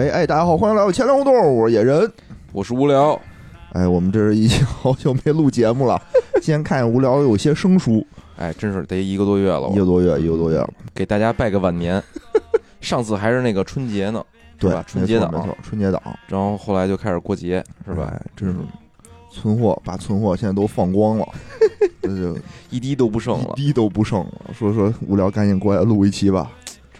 喂，哎，大家好，欢迎来到千聊互动，我是野人。我是无聊，哎，我们这是已经 好久没录节目了，今天看见无聊有些生疏，哎，真是得一个多月了，一个多月，一个多月了。给大家拜个晚年。上次还是那个春节呢，对是吧？春节档没，错，春节档然后后来就开始过节，是吧？哎真是存货，把存货现在都放光了，那就一滴都不剩了，一滴都不剩了。说说无聊，赶紧过来录一期吧。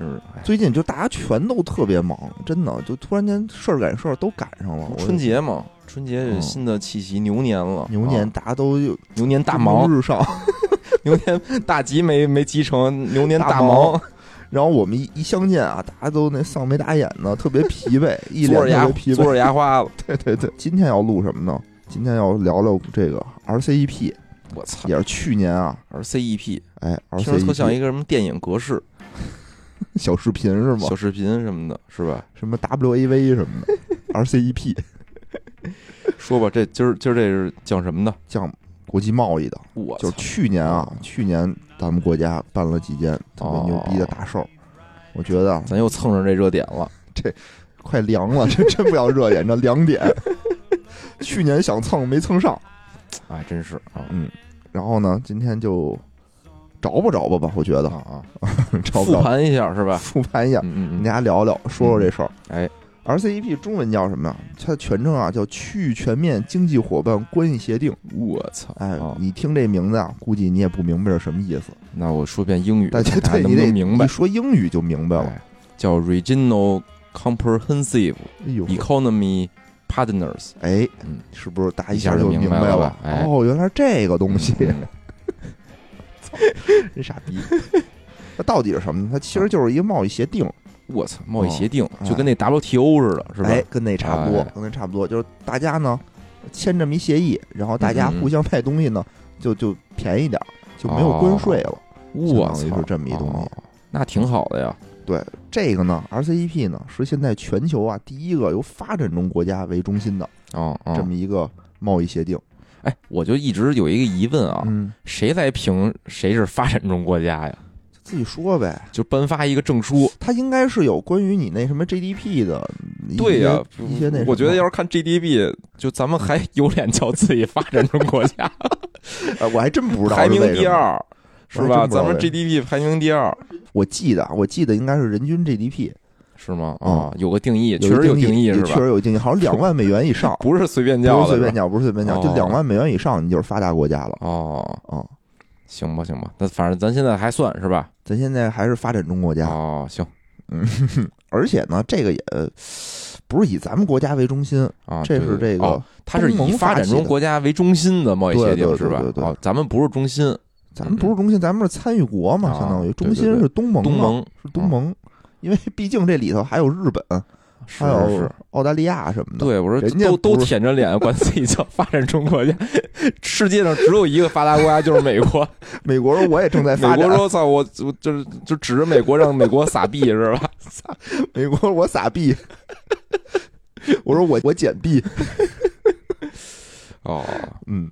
真是。哎最近就大家全都特别忙，真的，就突然间事儿赶事儿都赶上了。春节嘛，春节是嗯新的气息，牛年了，牛年啊大家都有牛年大忙，日上，牛年大 吉没没集成，牛年大忙忙，然后我们一一相见啊，大家都那丧眉打眼的，特别疲惫，一脸嘬着牙特别疲惫。嘬着牙花子，对对对，今天要录什么呢？今天要聊聊这个 RCEP，我操也是去年啊，，RCEP 哎听着特像，RCEP 一个什么电影格式、小视频是吗小？视频什么的，是吧？什么 WAV 什么的，RCEP 说吧，这今儿今儿这是讲什么的？讲国际贸易的，我就是去年啊，去年咱们国家办了几件特别牛逼的大事儿，我觉得啊咱又蹭上这热点了。这快凉了，这真不要热点，这凉点。去年想蹭没蹭上，哎，真是啊嗯，然后呢，今天就找吧着吧吧，我觉得啊 复盘一下是吧？复盘一下，嗯嗯大家聊聊，说说这事儿。哎，RCEP 中文叫什么呀？它的全称啊叫区域全面经济伙伴关系协定。我操！哎啊，你听这名字啊，估计你也不明白是什么意思。那我说遍英语，大家对你得不能明白一？说英语就明白了。哎，叫 Regional Comprehensive，Economy Partners。哎，嗯，是不是大家一下就就明明白了哦，原来是这个东西，真傻逼。那到底是什么呢？它其实就是一个贸易协定，我操，贸易协定哎就跟那 WTO 似的，是吧？哎，跟那差不多哎，跟那差不多，就是大家呢签这么一协议，然后大家互相派东西呢，就就便宜点儿，就没有关税了。我操，是这么一东西哦那挺好的呀。对这个呢，RCEP 呢是现在全球啊第一个由发展中国家为中心的哦哦这么一个贸易协定。哎，我就一直有一个疑问啊，嗯，谁来评谁是发展中国家呀？自己说呗。就颁发一个证书。它应该是有关于你那什么 GDP 的对呀、一些那我觉得要是看 GDP，就咱们还有脸叫自己发展中国家，呃我还真不知道排名。第二，是吧？咱们 GDP 排名第二，我记得啊，我记得应该是人均 GDP，是吗？嗯。啊，有个定义，确实有定义是吧？确实有定义，好像两万美元以上，不是随便叫的，吧是随便叫，不是随便叫，就哦。两万美元以上，你就是发达国家了。哦，哦。行吧，行吧，那反正咱现在还算是吧？咱现在还是发展中国家，哦，行。嗯，而且呢，这个也不是以咱们国家为中心，啊，这是这个哦，它是以发展中国家为中心的贸易协对对对定是吧？对？对哦，咱们不是中心，咱们不是中心，咱们是参与国嘛，啊相当于中心对对。是东盟，东盟是东盟，因为毕竟这里头还有日本，还有。澳大利亚什么的。对，我说人家都都舔着脸管自己叫发展中国家，世界上只有一个发达国家就是美国。美国说我也正在发展，美国说：“操，我我就是就指着美国让美国撒币是吧？撒美国我撒币，我说我我捡币，哦，嗯。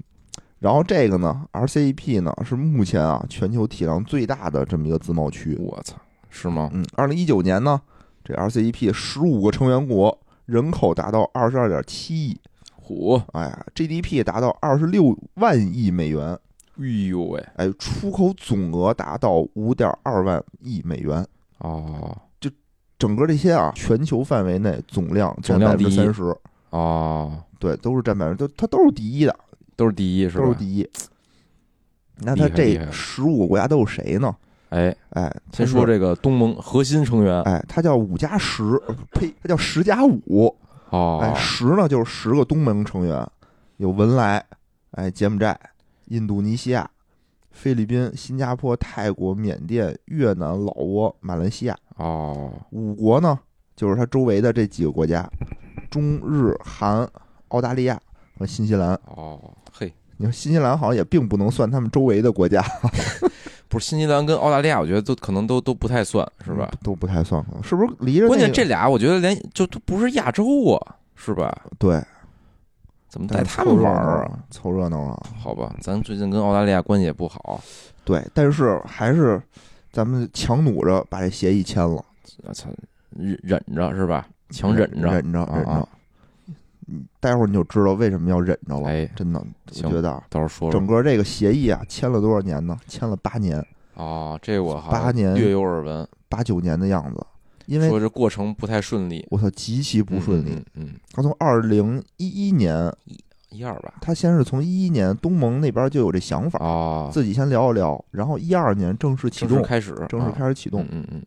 然后这个呢，RCEP 呢是目前啊全球体量最大的这么一个自贸区。我操，是吗？嗯，二零一九年呢，这 RCEP 十五个成员国人口达到二十二点七亿，虎，哎呀，GDP 达到二十六万亿美元，哎呦喂，哎，出口总额达到五点二万亿美元。哦。就整个这些啊，全球范围内总量占百总量第一。分之三十，哦，对，都是占百分之，都它都是第一的，都是第一是吧？都是第一。那它这十五个国家都有谁呢？哎，哎，先说这个东盟核心成员哎，它叫五加十，呃呸，它叫十加五。哦哎，，十呢就是十个东盟成员，有文莱，哎，柬埔寨、印度尼西亚、菲律宾、新加坡、泰国、缅甸、越南、老挝、马来西亚。哦五国呢，就是它周围的这几个国家：中日韩、澳大利亚和新西兰。哦，嘿，你说新西兰好像也并不能算他们周围的国家，不是新西兰跟澳大利亚，我觉得都可能都都不太算是吧？都不太算，是不是离着、那个？关键这俩我觉得连就都不是亚洲啊，是吧？对，怎么带他们玩儿啊？啊？凑热闹啊！好吧，咱最近跟澳大利亚关系也不好，对，但是还是咱们强努着把这协议签了。我操，忍忍着是吧？强忍着，忍着，啊忍着啊。嗯，待会儿你就知道为什么要忍着了。哎真的，我觉得啊到时候说说整个这个协议啊，签了多少年呢？签了八年，啊，这我好八年略有耳闻，八九年的样子。因为说这过程不太顺利，我操，极其不顺利。嗯，嗯，他从二零一一年，嗯一二吧，他先是从一一年东盟那边就有这想法，啊，自己先聊一聊，然后一二年正式启动，正式开始，正式啊开始启动。嗯嗯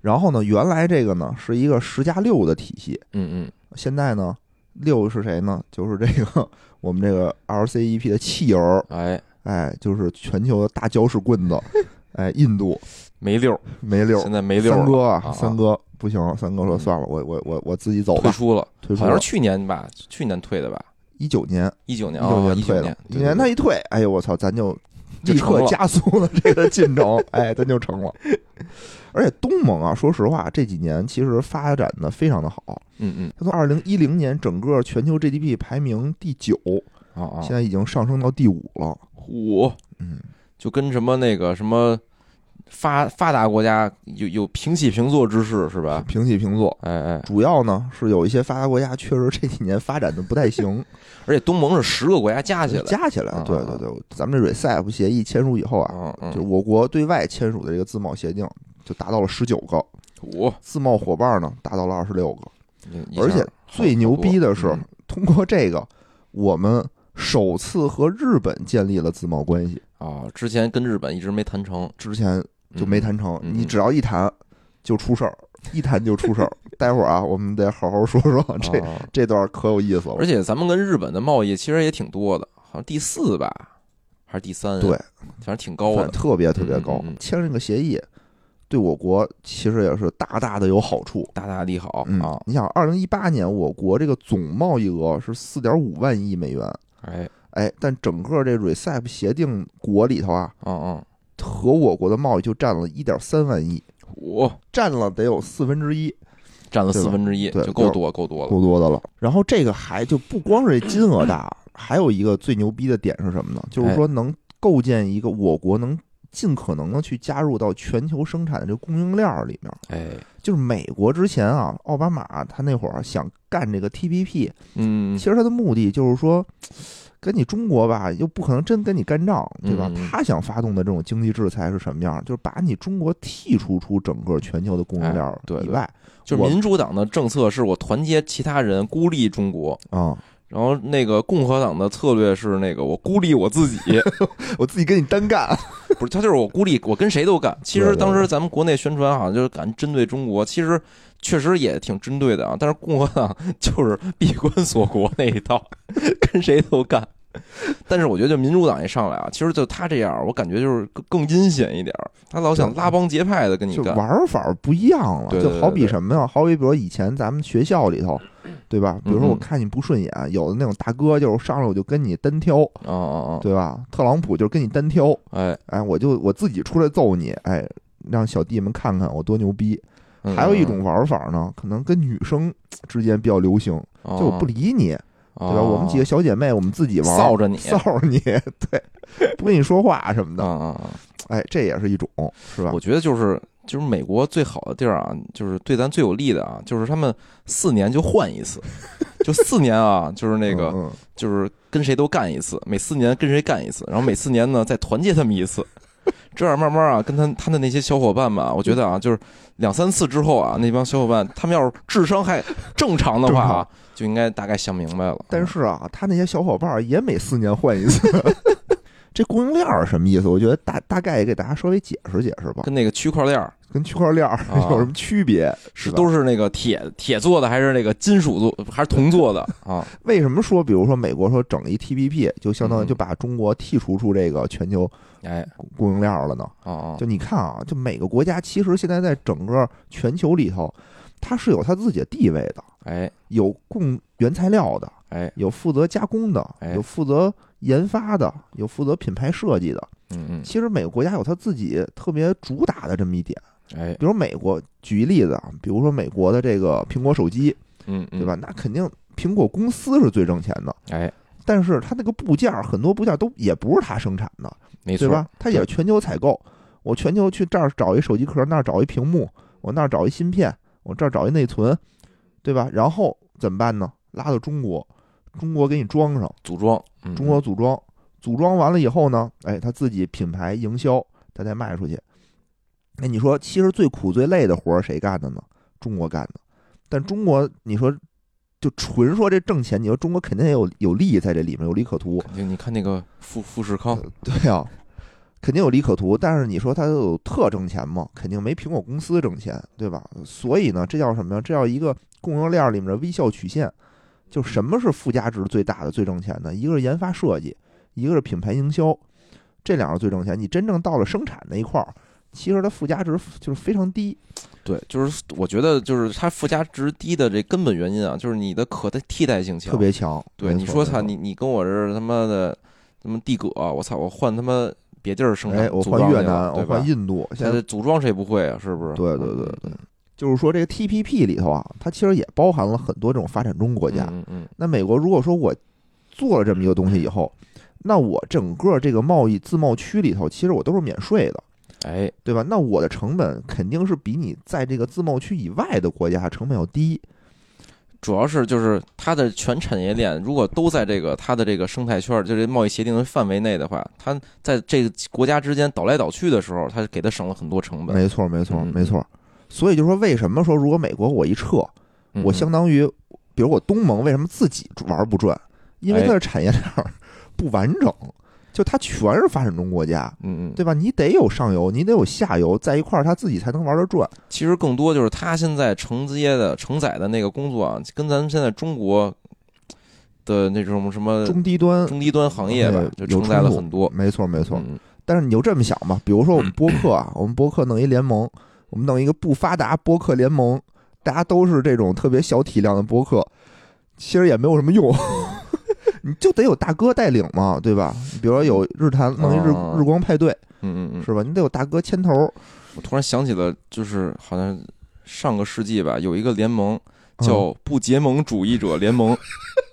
然后呢，原来这个呢是一个十加六的体系，嗯嗯现在呢六是谁呢？就是这个我们这个 LCEP 的弃儿，嗯，哎，哎，就是全球的大搅屎棍子，哎，印度没溜，没溜，现在没溜，三哥啊啊三哥不行，三哥说嗯算了，我我我我自己走吧，退出了，退出了好像是。去年吧，去年退的吧，一九年，一九年一九啊，一年退的九年，，一年他一退，哎呦我操，咱就立刻加速了这个进程，哎，咱就成了。而且东盟啊，说实话，这几年其实发展的非常的好。嗯嗯它从二零一零年整个全球 GDP 排名第九，啊啊，现在已经上升到第五了。五嗯，就跟什么那个什么发发达国家有有平起平坐之势是吧？平起平坐。哎哎，主要呢是有一些发达国家确实这几年发展的不太行，而且东盟是十个国家加起来，加起来啊，对对对，咱们这 RCEP 协议签署以后啊，就我国对外签署的这个自贸协定就达到了十九个，五，自贸伙伴呢达到了二十六个。而且最牛逼的是，通过这个，我们首次和日本建立了自贸关系，嗯啊，之前跟日本一直没谈成，之前就没谈成。你只要一谈，就出事儿，一谈就出事儿。待会儿啊，我们得好好说说这啊这段可有意思了而。且咱们跟日本的贸易其实也挺多的，好像第四吧，还是第三？对，反正挺高的。特别特别高嗯嗯嗯，签了个协议，对我国其实也是大大的有好处。大大利好嗯啊，！你想，二零一八年我国这个总贸易额是四点五万亿美元，哎，哎，但整个这 RCEP 协定国里头啊，嗯嗯，和我国的贸易就占了一点三万亿，虎占了得有四分之一，占了四分之一，对就够多够多了。够多的了。然后这个还就不光是金额大，还有一个最牛逼的点是什么呢？就是说能构建一个我国能尽可能的去加入到全球生产的这个供应链儿里面。哎，就是美国之前啊，奥巴马他那会儿想干这个 TPP，嗯其，实他的目的就是说。跟你中国吧，又不可能真跟你干仗，对吧？他想发动的这种经济制裁是什么样？就是把你中国剔除出整个全球的供应链儿哎对对以外，就是民主党的政策是我团结其他人，孤立中国。啊、然后那个共和党的策略是那个我孤立我自己，我自己跟你单干，不是他就是我孤立，我跟谁都干。其实当时咱们国内宣传好像就是敢针对中国，其实确实也挺针对的啊。但是共和党 就是闭关锁国那一套，跟谁都干。但是我觉得就民主党一上来啊，其实就他这样，我感觉就是更更阴险一点儿，他老想拉帮结派的跟你就干。玩法不一样了。就好比什么呀？好比比如以前咱们学校里头，对吧？比如说我看你不顺眼，有的那种大哥就是上来我就跟你单挑，啊啊啊！对吧？特朗普就是跟你单挑，哎，哎，我就我自己出来揍你，哎，让小弟们看看我多牛逼。嗯还有一种玩法呢，可能跟女生之间比较流行，就就我不理你，对吧？我们几个小姐妹，我们自己玩，哦臊着你臊着你，对，不跟你说话什么的，啊啊啊！哎，这也是一种，是吧我？觉得就是就是美国最好的地儿啊，就是对咱最有利的啊，就是他们四年就换一次，就四年啊，就是那个嗯就是跟谁都干一次，每四年跟谁干一次，然后每四年呢再团结他们一次，这样慢慢啊，跟他他的那些小伙伴们啊，我觉得啊，就是两三次之后啊，那帮小伙伴他们要是智商还正常的话啊，就应该大概想明白了。但是啊，他那些小伙伴儿也每四年换一次。这供应链儿是什么意思？我觉得大大概也给大家稍微解释解释吧，跟那个区块链儿跟区块链儿啊 有什么区别？吧是都是那个铁铁做的，还是那个金属做，还是铜做的啊？为什么说，比如说美国说整一 TPP，就相当于嗯就把中国剔除出这个全球哎，供应链儿了呢？啊啊，就你看啊，就每个国家其实现在在整个全球里头，它是有它自己的地位的，哎有供原材料的，哎，有负责加工的，哎有负责研发的，有负责品牌设计的。嗯嗯，其实每个国家有他自己特别主打的这么一点。哎，比如美国，举一例子啊，比如说美国的这个苹果手机，对吧？？那肯定苹果公司是最挣钱的，哎，但是它那个部件儿很多部件儿都也不是它生产的，没错，对吧？它也是全球采购。我全球去这儿找一手机壳，那儿找一屏幕，我那儿找一芯片，我这儿找一内存，对吧？然后怎么办呢？拉到中国，中国给你装上，组装，嗯中国组装，组装完了以后呢，哎，他自己品牌营销，他再卖出去。那你说，其实最苦最累的活儿谁干的呢？中国干的。但中国，你说就纯说这挣钱，你说中国肯定也有有利在这里面，有利可图。肯定你看那个富富士康，对啊、肯定有利可图。但是你说它有特挣钱吗？肯定没苹果公司挣钱，对吧？所以呢，这叫什么呀？这叫一个供应链里面的微笑曲线。就什么是附加值最大的、最挣钱的？一个是研发设计，一个是品牌营销，这两个最挣钱。你真正到了生产那一块儿，其实它附加值就是非常低。对，就是我觉得就是它附加值低的这根本原因啊，就是你的可替代性强，特别强。对，你说操，错没错你你跟我这儿他妈的什么地葛，我操，我换他妈别地儿生产，哎，我换越南，我换？印度，现在组装谁不会啊？是不是？对对对嗯对，就是说这个 TPP 里头啊，它其实也包含了很多这种发展中国家。嗯嗯那美国如果说我做了这么一个东西以后，那我整个这个贸易自贸区里头，其实我都是免税的，嗯，哎，对吧？那我的成本肯定是比你在这个自贸区以外的国家成本要低。主要是就是它的全产业链，如果都在这个它的这个生态圈儿，就是贸易协定的范围内的话，它在这个国家之间倒来倒去的时候，它给它省了很多成本。没错，没错，嗯没错。所以就说，为什么说如果美国我一撤，嗯我相当于，比如我东盟为什么自己玩不转？因为它的产业链儿不完整，就它全是发展中国家，嗯嗯，对吧？你得有上游，你得有下游，在一块儿，它自己才能玩得转。其实更多就是它现在承接的承载的那个工作啊，跟咱们现在中国的那种什么中低端中低端行业吧哎，就承载了很多。没错没错。嗯但是你就这么想吧，比如说我们 播客啊，我们播客弄一联盟，我们弄一个不发达播客联盟，大家都是这种特别小体量的播客，其实也没有什么用。你就得有大哥带领嘛，对吧？比如说有日坛弄一日哦日光派对，嗯嗯嗯，是吧？你得有大哥牵头。我突然想起了，就是好像上个世纪吧，有一个联盟嗯叫不结盟主义者联盟，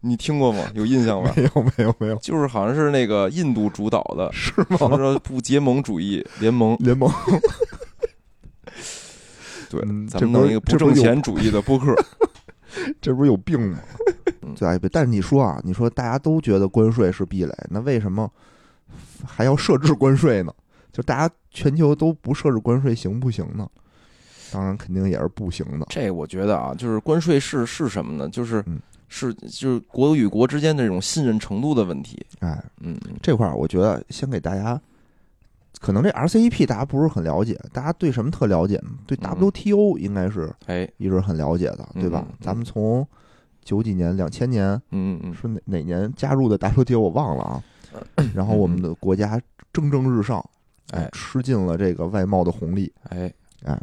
你听过吗？有印象吗？没有没有没有，就是好像是那个印度主导的，是吗？说不结盟主义联盟，联盟 对，嗯咱们弄一个不挣钱主义的播客，这不是有病吗嗯？对啊，但是你说啊，你说大家都觉得关税是壁垒，那为什么还要设置关税呢？就大家全球都不设置关税行不行呢？当然肯定也是不行的。这我觉得啊，就是关税是是什么呢？就是嗯是就是国与国之间的这种信任程度的问题。哎，嗯，嗯这块儿我觉得先给大家，可能这 RCEP 大家不是很了解，大家对什么特了解呢？对嗯 WTO 应该是哎，一直很了解的，对吧？咱们从九几年、两千年嗯嗯是哪哪年加入的 WTO 我忘了啊。然后我们的国家蒸蒸日上，哎吃尽了这个外贸的红利。哎，哎，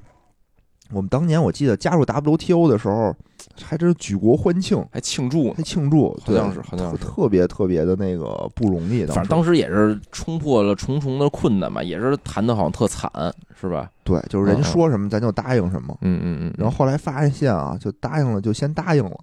我们当年我记得加入 WTO 的时候，还真是举国欢庆，还庆祝呢还，庆祝，好像是好像是特特别特别的那个不容易。反正当时也是冲破了重重的困难吧，也是谈的好像特惨，是吧？对，就是人说什么咱就答应什么。嗯嗯嗯，然后后来发现啊，就答应了就先答应了。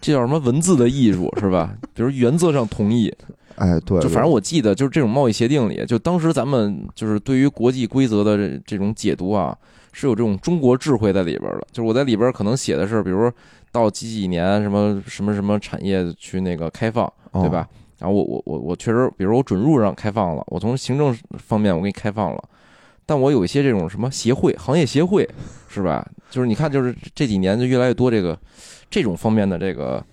这叫什么文字的艺术是吧？比如原则上同意，哎，对，就反正我记得就是这种贸易协定里，就当时咱们就是对于国际规则的这这种解读啊，是有这种中国智慧在里边的。就是我在里边可能写的是，比如说到几几年什么什么什么产业去那个开放，哦对吧？然后我我我我确实，比如我准入让开放了，我从行政方面我给你开放了，但我有一些这种什么协会、行业协会，是吧？就是你看，就是这几年就越来越多这个这种方面的这个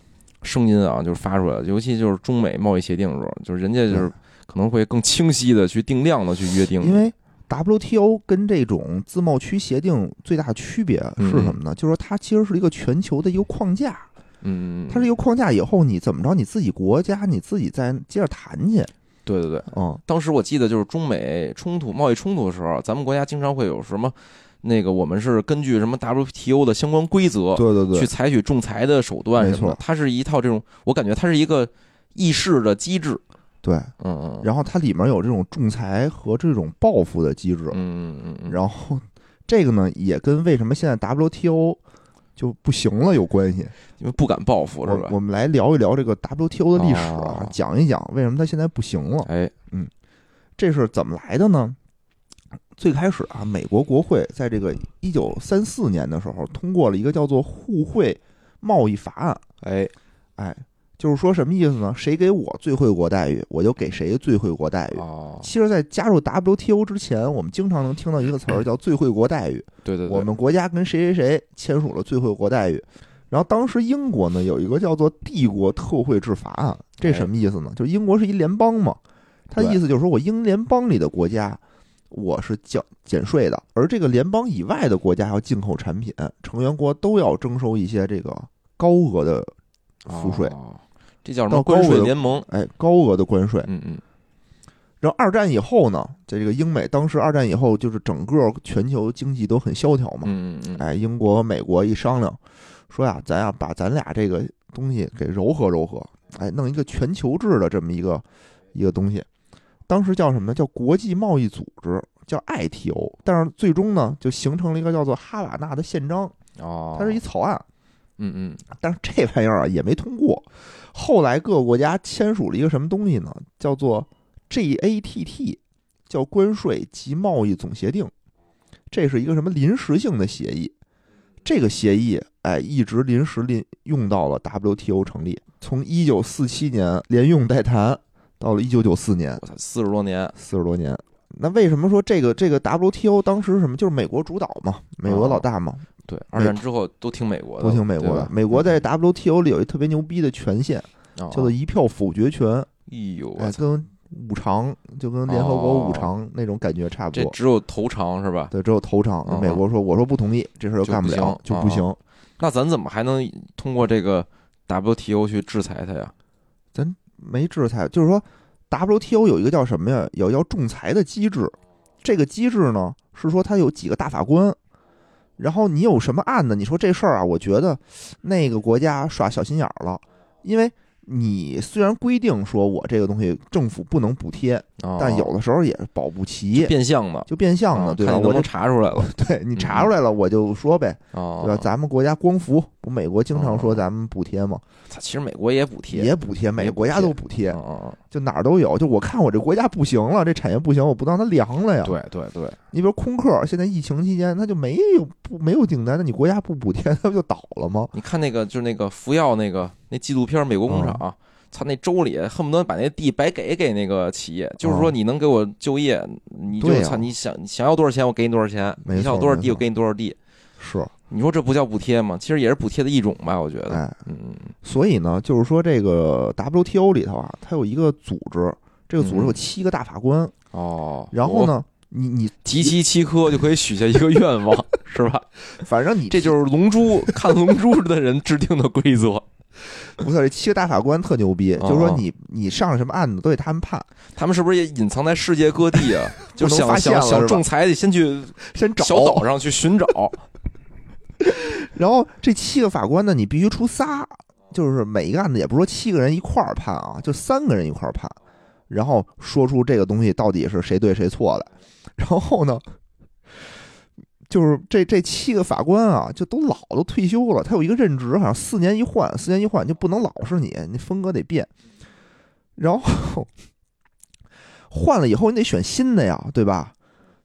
声音啊，就是发出来了，尤其就是中美贸易协定的时候，就是人家就是可能会更清晰的去定量的去约定，因为 WTO 跟这种自贸区协定最大的区别是什么呢？就是说它其实是一个全球的一个框架，嗯，它是一个框架以后，你怎么着你自己国家你自己再接着谈去。对对对。嗯，当时我记得就是中美冲突、贸易冲突的时候，咱们国家经常会有什么，那个我们是根据什么 WTO 的相关规则，对对对，去采取仲裁的手段什么没错。的，它是一套这种，我感觉它是一个议事的机制，对。嗯嗯，然后它里面有这种仲裁和这种报复的机制。嗯嗯嗯嗯，然后这个呢，也跟为什么现在 WTO 就不行了有关系。因为不敢报复是吧？我我们来聊一聊这个 WTO 的历史啊哦，讲一讲为什么它现在不行了。哎，这是怎么来的呢？最开始啊，美国国会在这个一九三四年的时候通过了一个叫做互惠贸易法案。哎哎，就是说什么意思呢？谁给我最惠国待遇，我就给谁最惠国待遇。哦，其实，在加入 WTO 之前，我们经常能听到一个词儿叫“最惠国待遇”。对对对，我们国家跟谁谁谁签署了最惠国待遇。然后当时英国呢有一个叫做“帝国特惠制法案”，这什么意思呢？就是英国是一联邦嘛，它的意思就是说我英联邦里的国家我是缴减税的，而这个联邦以外的国家要进口产品，成员国都要征收一些这个高额的赋税，哦这叫什么关税联盟？哎，高额的关税。嗯嗯，然后二战以后呢，在这个英美当时二战以后，就是整个全球经济都很萧条嘛。嗯嗯嗯，哎，英国和美国一商量，说呀，咱呀把咱俩这个东西给柔和柔和，哎，弄一个全球制的这么一个一个东西。当时叫什么呢？叫国际贸易组织，叫 ITO。但是最终呢，就形成了一个叫做哈瓦那的宪章，哦，它是一草案。嗯嗯，但是这玩意儿啊也没通过。后来各个国家签署了一个什么东西呢？叫做 GATT，叫关税及贸易总协定。这是一个什么临时性的协议？这个协议哎，一直临时临用到了 WTO 成立，从一九四七年连用带谈，到了一九九四年，四十多年，四十多年。那为什么说这个这个 WTO 当时什么？就是美国主导嘛，美国老大嘛，对，二战之后都听美国的，都听美国的。美国在 WTO 里有一特别牛逼的权限，哦叫做一票否决权，哎呦，哎，跟五常就跟联合国五常那种感觉差不多。这只有头长是吧？对，只有头长嗯。美国说，我说不同意，这事儿就干了不了，就不行。那咱怎么还能通过这个 WTO 去制裁他呀？咱没制裁，就是说 WTO 有一个叫什么呀？有要仲裁的机制。这个机制呢，是说它有几个大法官，然后你有什么案子，你说这事儿啊，我觉得那个国家耍小心眼儿了，因为你虽然规定说我这个东西政府不能补贴，哦但有的时候也保不齐，变相的，就变相的，对吧？我就查出来了？对你查出来了，我就说呗，哦，对吧？咱们国家光伏不，美国经常说哦咱们补贴吗？操其实美国也补贴，也补贴，每个国家都补贴，就哪儿都有。就我看我这国家不行了，这产业不行，我不让它凉了呀嗯，。对对对，你比如空客，现在疫情期间它就没有不没有订单，那你国家不补贴，它不就倒了吗？你看那个就是那个福耀那个那纪录片《美国工厂》嗯操，那州里恨不得把那地白给给那个企业，就是说嗯你能给我就业，你就操，你想你想要多少钱，我给你多少钱，你想要多少地，我给你多少地。是，你说这不叫补贴吗？其实也是补贴的一种吧，我觉得。哎，嗯嗯所以呢，就是说这个 WTO 里头啊，它有一个组织，这个组织有嗯七个大法官，哦，然后呢，你你集齐七颗就可以许下一个愿望，是吧？反正你这就是龙珠 看龙珠的人制定的规则。不是这七个大法官特牛逼，哦就是说你你上什么案子都得他们判，他们是不是也隐藏在世界各地啊？就想想仲裁得先去 先找小岛上去寻找。然后这七个法官呢，你必须出仨，就是每一个案子也不是说七个人一块儿判啊，就三个人一块儿判，然后说出这个东西到底是谁对谁错的。然后呢，就是这这七个法官啊，就都老都退休了，他有一个任职，好像四年一换，四年一换就不能老是你，你风格得变。然后换了以后，你得选新的呀，对吧？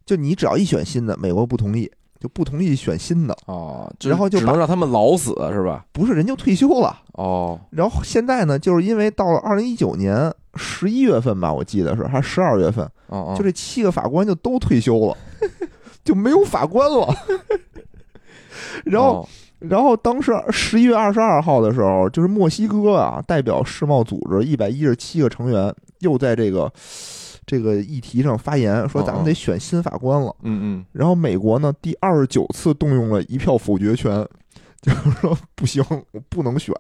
就你只要一选新的，美国不同意，就不同意选新的。哦，就然后就只能让他们老死是吧？不是人就退休了。哦，然后现在呢，就是因为到了二零一九年十一月份吧，我记得是还是十二月份，哦哦，就这七个法官就都退休了，就没有法官了。然后，哦然后当时十一月二十二号的时候，就是墨西哥啊，代表世贸组织一百一十七个成员又在这个这个议题上发言，说咱们得选新法官了。嗯嗯，然后美国呢，第二十九次动用了一票否决权，就是说不行，我不能选。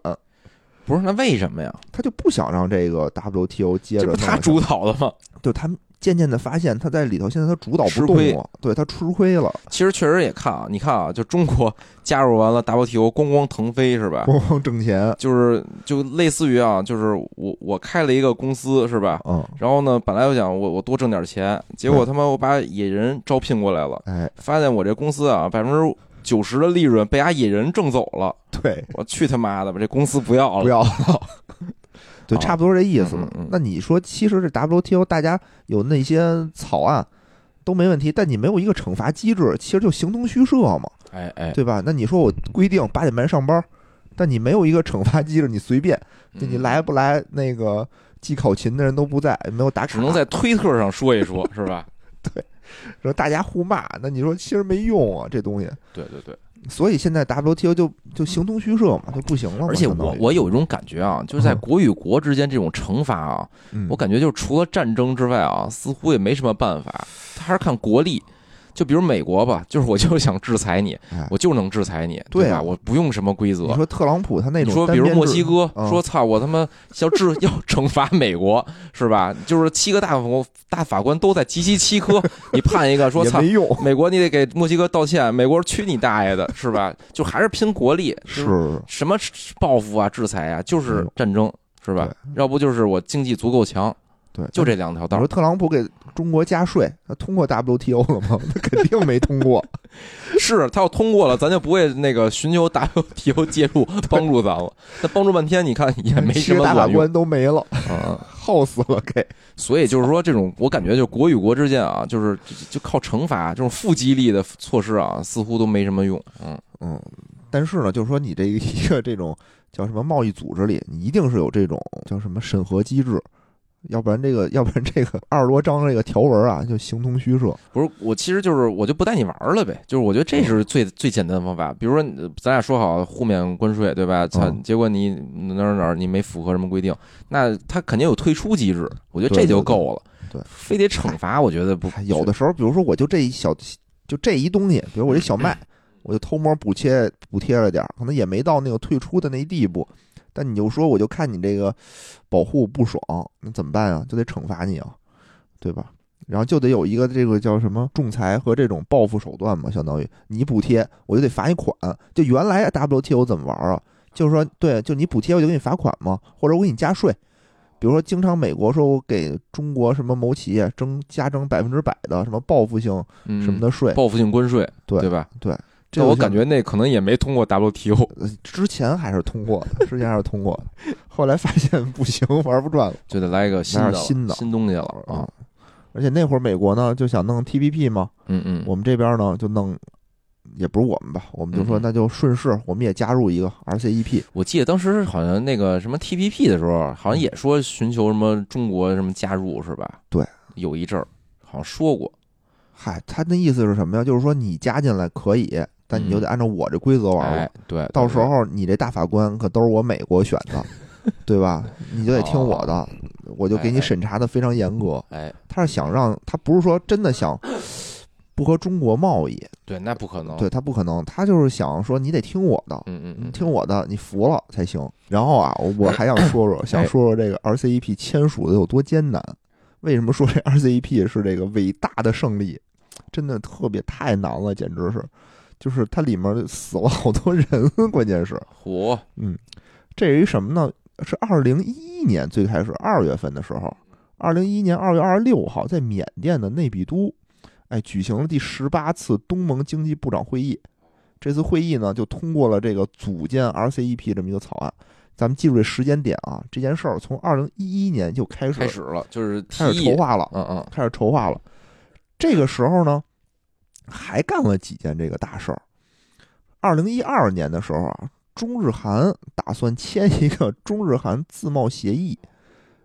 不是，那为什么呀？他就不想让这个 WTO 接着这不他主导的吗？就他们渐渐的发现他在里头，现在他主导不动了，对他吃亏了，其实确实也看啊，你看啊，就中国加入完了 WTO，咣咣腾飞是吧？咣咣挣钱，就是就类似于啊，就是我我开了一个公司是吧？嗯，然后呢，本来我想我我多挣点钱，结果他妈我把野人招聘过来了，哎，发现我这公司啊百分之九十的利润被俺野人挣走了，对，我去他妈的吧，这公司不要了，不要了。对，啊差不多这意思嗯嗯嗯。那你说，其实这 WTO 大家有那些草案，都没问题，但你没有一个惩罚机制，其实就形同虚设嘛，哎哎，对吧？那你说我规定八点半上班，但你没有一个惩罚机制，你随便，就你嗯来不来那个记考勤的人都不在，没有打卡，只能在推特上说一说，是吧？对说大家互骂，那你说其实没用啊，这东西。对对对，所以现在 WTO 就就形同虚设嘛，就不行了。而且我我有一种感觉啊，就是在嗯国与国之间这种惩罚啊，嗯我感觉就是除了战争之外啊，似乎也没什么办法，他还是看国力。就比如美国吧，就是我就是想制裁你，哎我就能制裁你，对啊我不用什么规则你。说特朗普他那种你说，比如墨西哥嗯说操，我他妈要制 要惩罚美国是吧？就是七个大法大法官都在集齐七颗，你判一个说操没，用，美国你得给墨西哥道歉，美国去你大爷的，是吧？就还是拼国力，是什么报复啊、制裁啊，就是战争，是吧？要不就是我经济足够强，对，就这两条道你说。特朗普给中国加税，他通过 WTO 了吗？他肯定没通过。是他要通过了，咱就不会那个寻求 WTO 介入帮助咱了。那帮助半天，你看也没什么大法么卵用。官都没了，嗯，耗死了给。所以就是说，这种我感觉，就国与国之间啊，就是就就靠惩罚这种负激励的措施啊，似乎都没什么用。嗯，嗯，但是呢，就是说你这一个这种叫什么贸易组织里，你一定是有这种叫什么审核机制，要不然这个要不然这个二十多章这个条文啊就形同虚设。不是，我其实就是我就不带你玩了呗，就是我觉得这是最最简单的方法。比如说，呃咱俩说好互免关税，对吧？操嗯，结果你哪儿哪儿你没符合什么规定，那他肯定有退出机制，我觉得这就够了。对对对非得惩罚，我觉得不有的时候，比如说我就这一小就这一东西，比如我这小麦，我就偷摸补贴补贴了点儿，可能也没到那个退出的那一地步。但你就说，我就看你这个保护不爽，那怎么办啊？就得惩罚你啊，对吧？然后就得有一个这个叫什么仲裁和这种报复手段嘛，相当于你补贴，我就得罚你款。就原来 WTO 怎么玩啊？就是说，对，就你补贴我就给你罚款嘛，或者我给你加税。比如说，经常美国说我给中国什么某企业征加征百分之百的什么报复性嗯什么的税，报复性关税，对对吧？对，这我感觉那可能也没通过 WTO。呃之前还是通过的，之前还是通过的，后来发现不行，玩不转了就得来一个新的新的新东西了啊啊。！而且那会儿美国呢就想弄 TPP 嘛，嗯嗯，我们这边呢就弄，也不是我们吧，我们就说那就顺势，我们也加入一个 RCEP。我记得当时好像那个什么 TPP 的时候，好像也说寻求什么中国什么加入是吧？对，有一阵儿好像说过。嗨，他那意思是什么呀？就是说你加进来可以，但你就得按照我这规则玩了。哎，对，到时候你这大法官可都是我美国选的，对吧？你就得听我的，我就给你审查的非常严格。哎，他是想让他不是说真的想 不和中国贸易，对，那不可能。对他不可能，他就是想说你得听我的，嗯嗯嗯，听我的，你服了才行。然后啊，我我还想说说，想说说这个 RCEP 签署的有多艰难。为什么说这 RCEP 是这个伟大的胜利？真的特别太难了，简直是，就是它里面死了好多人，关键是，火，嗯，这是一什么呢？是二零一一年最开始二月份的时候，二零一一年二月二十六号，在缅甸的内比都，哎，举行了第十八次东盟经济部长会议。这次会议呢，就通过了这个组建 RCEP 这么一个草案。咱们记住这时间点啊，这件事儿从二零一一年就开始开始了，就是开始筹划了，嗯嗯，开始筹划了。这个时候呢，还干了几件这个大事儿。二零一二年的时候啊，中日韩打算签一个中日韩自贸协议。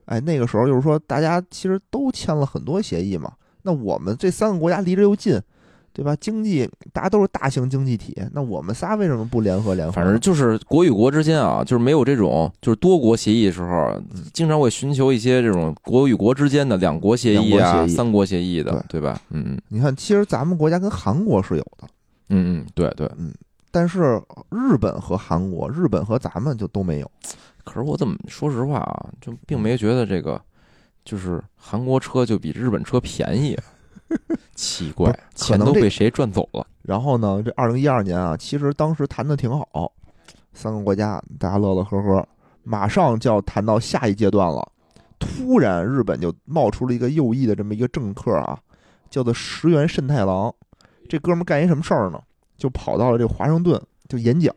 哎，那个时候就是说，大家其实都签了很多协议嘛。那我们这三个国家离着又近，对吧？经济大家都是大型经济体，那我们仨为什么不联合联合？反正就是国与国之间啊，就是没有这种就是多国协议的时候，经常会寻求一些这种国与国之间的两国协议啊、国议三国协议的，对吧？嗯嗯你看，其实咱们国家跟韩国是有的，嗯嗯，对对。嗯但是日本和韩国，日本和咱们就都没有。可是我怎么说实话啊，就并没觉得这个就是韩国车就比日本车便宜啊，奇怪，可能这钱都被谁赚走了？然后呢，这二零一二年啊，其实当时谈的挺好，三个国家大家乐乐呵呵，马上就要谈到下一阶段了。突然，日本就冒出了一个右翼的这么一个政客啊，叫做石原慎太郎。这哥们儿干一什么事儿呢？就跑到了这华盛顿就演讲。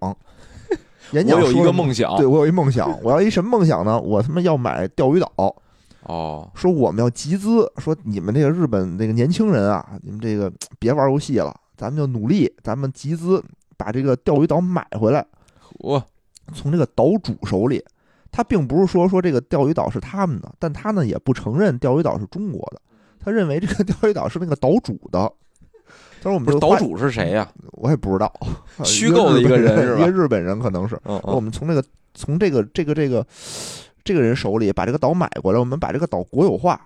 演讲我有一个梦想，对我有一梦想，我要一什么梦想呢？我他妈要买钓鱼岛，哦，说我们要集资，说你们这个日本这个年轻人啊，你们这个别玩游戏了，咱们就努力，咱们集资把这个钓鱼岛买回来，我从这个岛主手里。他并不是说说这个钓鱼岛是他们的，但他呢也不承认钓鱼岛是中国的，他认为这个钓鱼岛是那个岛主的。他说我们岛主是谁呀？我也不知道，虚构的一个人是吧一个日本人可能是。嗯我们从这个从这个这个这个这个人手里把这个岛买过来，我们把这个岛国有化。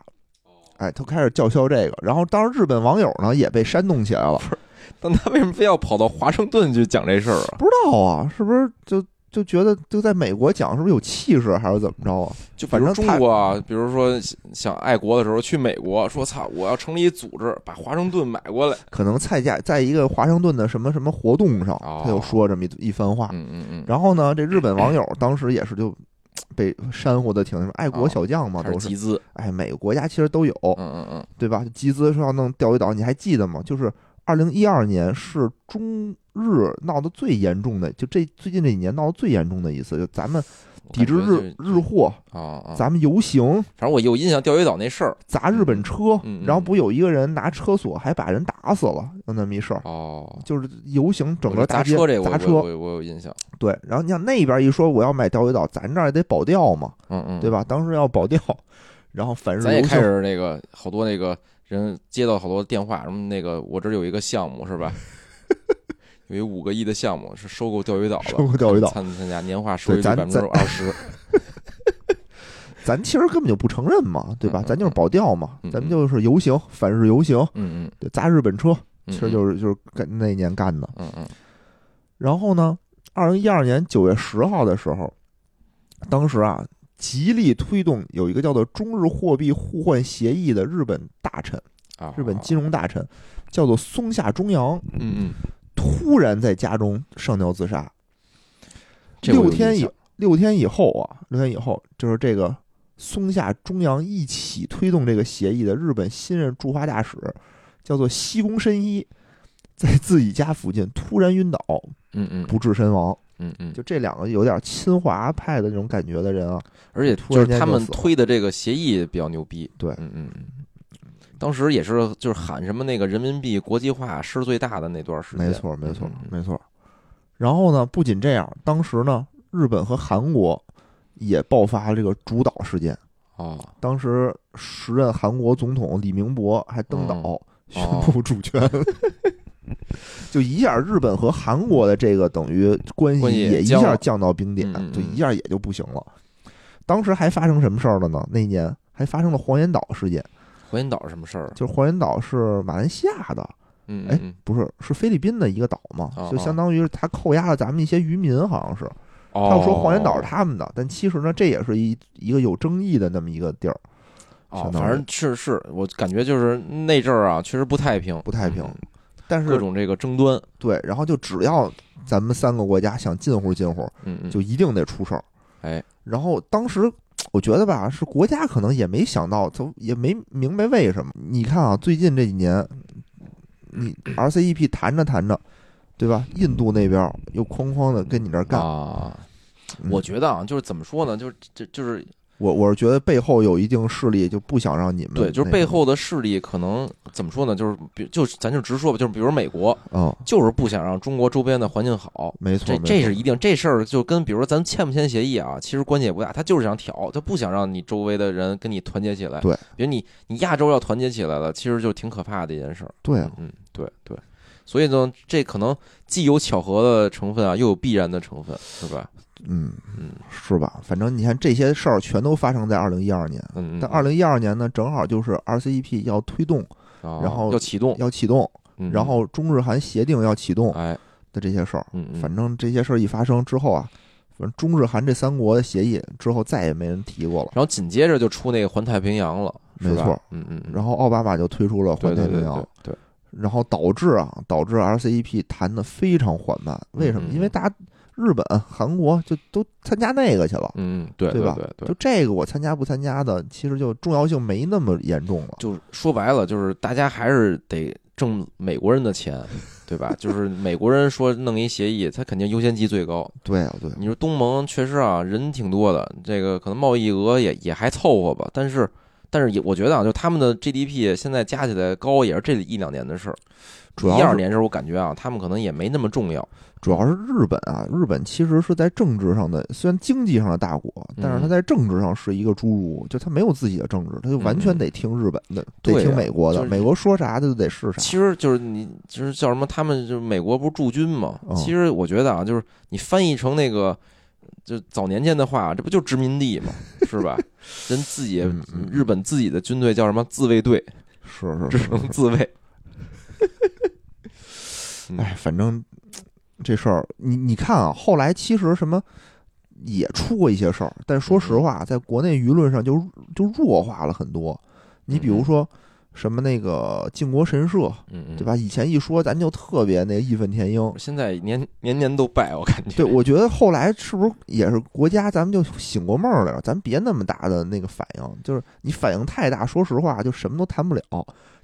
哎，他开始叫嚣这个，然后当时日本网友呢也被煽动起来了。但 他为什么非要跑到华盛顿去讲这事儿啊？不知道啊，是不是就就觉得就在美国讲是不是有气势，还是怎么着啊？就反正中国啊，比如说想爱国的时候去美国，说操，我要成立一组织，把华盛顿买过来。可能蔡家在一个华盛顿的什么什么活动上，哦他就说这么一一番话。嗯嗯嗯，然后呢，这日本网友当时也是就 被煽乎的挺什么，爱国小将嘛，都是集资。哎，每个国家其实都有，嗯嗯嗯，对吧？集资说要弄钓鱼岛，你还记得吗？就是二零一二年是中日闹得最严重的，就这最近这几年闹得最严重的一次，就咱们我抵制日日货，啊啊，咱们游行反正我有印象钓鱼岛那事儿。砸日本车然后不有一个人拿车锁还把人打死了，有那么一事儿，哦，就是游行整个大街砸车这个我砸车，我有印象。对，然后你想那边一说我要买钓鱼岛，咱这儿也得保钓嘛，嗯嗯，对？吧？当时要保钓，然后反日咱也开，始那个好多那个人接到好多电话，什么那个我这儿有一个项目是吧？有一五个亿的项目是收购钓鱼岛的，收购钓鱼岛。参参加年化收益百分之二十。咱其实根本就不承认嘛，对吧？咱就是保钓嘛嗯，咱们就是游行，反日游行，嗯嗯。对砸日本车，嗯，其实就是就是干那年干的。嗯嗯。然后呢，二零一二年九月十号的时候，当时啊，极力推动有一个叫做中日货币互换协议的日本大臣，啊，日本金融大臣，叫做松下中洋，嗯嗯，突然在家中上吊自杀。六天以六天以后啊，六天以后，就是这个松下中阳一起推动这个协议的日本新任驻华大使，叫做西宫伸一，在自己家附近突然晕倒，嗯嗯不治身亡。嗯嗯，就这两个有点亲华派的那种感觉的人啊，而且突就是他们推的这个协议比较牛逼。对嗯嗯嗯。当时也是，就是喊什么那个人民币国际化是最大的那段时间，没错，没错没错。然后呢，不仅这样，当时呢，日本和韩国也爆发了这个主岛事件。哦，当时时任韩国总统李明博还登岛、嗯宣布主权，就一下日本和韩国的这个等于关关系也一下降到冰点，就一下也就不行了。当时还发生什么事儿了呢？那年还发生了黄岩岛事件，黄岩岛是什么事儿啊？就是黄岩岛是马来西亚的，嗯，哎嗯不是是菲律宾的一个岛嘛，哦就相当于他扣押了咱们一些渔民，好像是。哦，他又说黄岩岛是他们的，但其实呢，这也是一一个有争议的那么一个地儿，哦，相当于反正是是，我感觉就是那阵儿啊，确实不太平，不太平嗯但是各种这个争端，对，然后就只要咱们三个国家想近乎近乎，嗯嗯，就一定得出事儿。哎，然后当时我觉得吧，是国家可能也没想到，他也没明白为什么。你看啊，最近这几年，你 RCEP 谈着谈着，对吧？印度那边又哐哐的跟你这儿干。啊，嗯我觉得啊，就是怎么说呢，就是这就是我我是觉得背后有一定势力，就不想让你们对，就是背后的势力可能怎么说呢？就是比就咱就直说吧，就是比如美国，嗯，就是不想让中国周边的环境好。没错，这这是一定，这事儿就跟比如说咱签不签协议啊，其实关系也不大，他就是想挑，他不想让你周围的人跟你团结起来。对，比如你你亚洲要团结起来了，其实就挺可怕的一件事儿。对啊，嗯，对对，所以呢，这可能既有巧合的成分啊，又有必然的成分，是吧？嗯，嗯是吧？反正你看这些事儿全都发生在二零一二年，嗯，嗯但二零一二年呢，正好就是 RCEP 要推动、啊然后要启动，要启动，嗯然后中日韩协定要启动哎，的这些事儿。反正这些事儿一发生之后啊，反正中日韩这三国的协议之后再也没人提过了。然后紧接着就出那个环太平洋了，没错，嗯嗯，嗯。然后奥巴马就推出了环太平洋。对，对，然后导致啊，导致 RCEP 谈的非常缓慢。为什么？因为大家日本、韩国就都参加那个去了，嗯嗯对对吧对对就这个我参加不参加的，其实就重要性没那么严重了。就是说白了，就是大家还是得挣美国人的钱，对吧？就是美国人说弄一协议，他肯定优先级最高。对啊，对啊，你说东盟确实啊，人挺多的，这个可能贸易额也也还凑合吧，但是但是也我觉得啊，就他们的 GDP 现在加起来高，也是这一两年的事儿。主要是一二年时候，我感觉啊，他们可能也没那么重要。主要是日本啊，日本其实是在政治上的，虽然经济上的大国，但是它嗯在政治上是一个侏儒，就它没有自己的政治，它就完全得听日本的，对听美国的，就是美国说啥它就得是啥。其实就是你，就是叫什么？他们就是美国不是驻军嘛？嗯其实我觉得啊，就是你翻译成那个，就早年间的话，这不就殖民地嘛，是吧？人自己日本自己的军队叫什么自卫队，是是只是，能自卫。嗯哎，反正这事儿，你你看啊，后来其实什么也出过一些事儿，但说实话，在国内舆论上就就弱化了很多。你比如说什么那个靖国神社，嗯嗯，对？吧？以前一说咱就特别那个义愤填膺。现在年年年都拜，我感觉。对，我觉得后来是不是也是国家，咱们就醒过梦来了，咱别那么大的那个反应，就是你反应太大，说实话就什么都谈不了，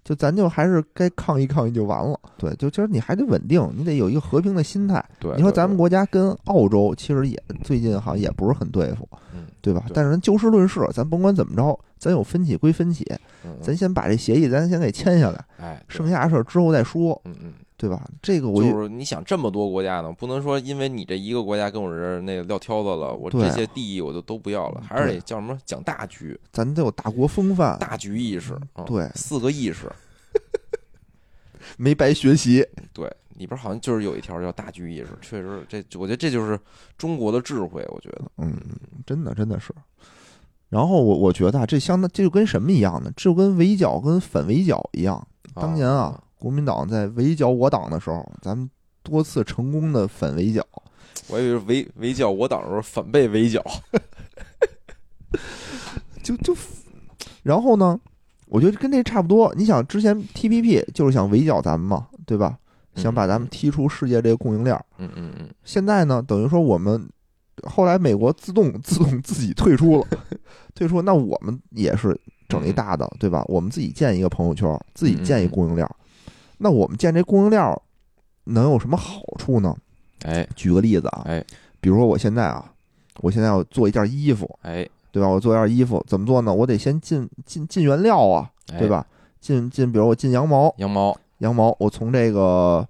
就咱就还是该抗议抗议就完了。对，就其实你还得稳定，你得有一个和平的心态。对，你说咱们国家跟澳洲其实也最近好像也不是很对付，嗯对吧？但是咱就事论事，咱甭管怎么着，咱有分歧归分歧，嗯咱先把这协议咱先给签下来，哎，剩下的事儿之后再说，嗯嗯，对吧？这个我就就是你想这么多国家呢，不能说因为你这一个国家跟我这儿那个撂挑子了，我这些地我就都不要了，还是得叫什么讲大局、咱得有大国风范，大局意识。嗯对四个意识，没白学习。对里边好像就是有一条叫大局意识，确实这我觉得这就是中国的智慧，我觉得。嗯，真的真的是。然后我我觉得啊，这相当这就跟什么一样呢？这就跟围剿跟反围剿一样。当年啊，国民党在围剿我党的时候，咱们多次成功的反围剿。我以为围围剿我党的时候反被围剿，就就，然后呢，我觉得跟这差不多。你想，之前 TPP 就是想围剿咱们嘛，对吧？想把咱们踢出世界这个供应链儿。嗯嗯嗯，现在呢，等于说我们后来美国自动 自动自己退出了，退出，那我们也是整一大的，对吧？我们自己建一个朋友圈，自己建一供应链儿。那我们建这供应链儿能有什么好处呢？哎举个例子啊，哎比如说我现在啊，我现在要做一件衣服，哎，对吧？我做一件衣服怎么做呢？我得先进进进原料啊，哎对？吧？进进，比如我进羊毛，羊毛，羊毛我从这个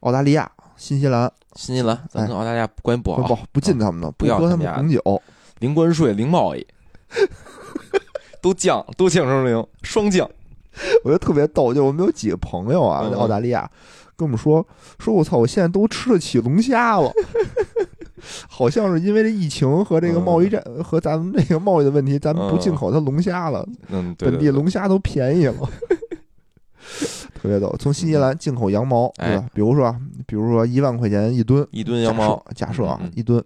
澳大利亚、新西兰新西兰，咱跟澳大利亚关系不好，不不不进他们的，不要喝他们红酒，零关税、零贸易，都降，都降成零，双降。我觉得特别逗。就我们有几个朋友啊，嗯在澳大利亚跟我们说说，我操，我现在都吃得起龙虾了。好像是因为这疫情和这个贸易战和咱们这个贸易的问题，咱们不进口它龙虾了，嗯，本地龙虾都便宜了，特别逗。从新西兰进口羊毛，对吧哎？比如说啊，比如说一万块钱一吨，一吨羊毛，假设啊一吨。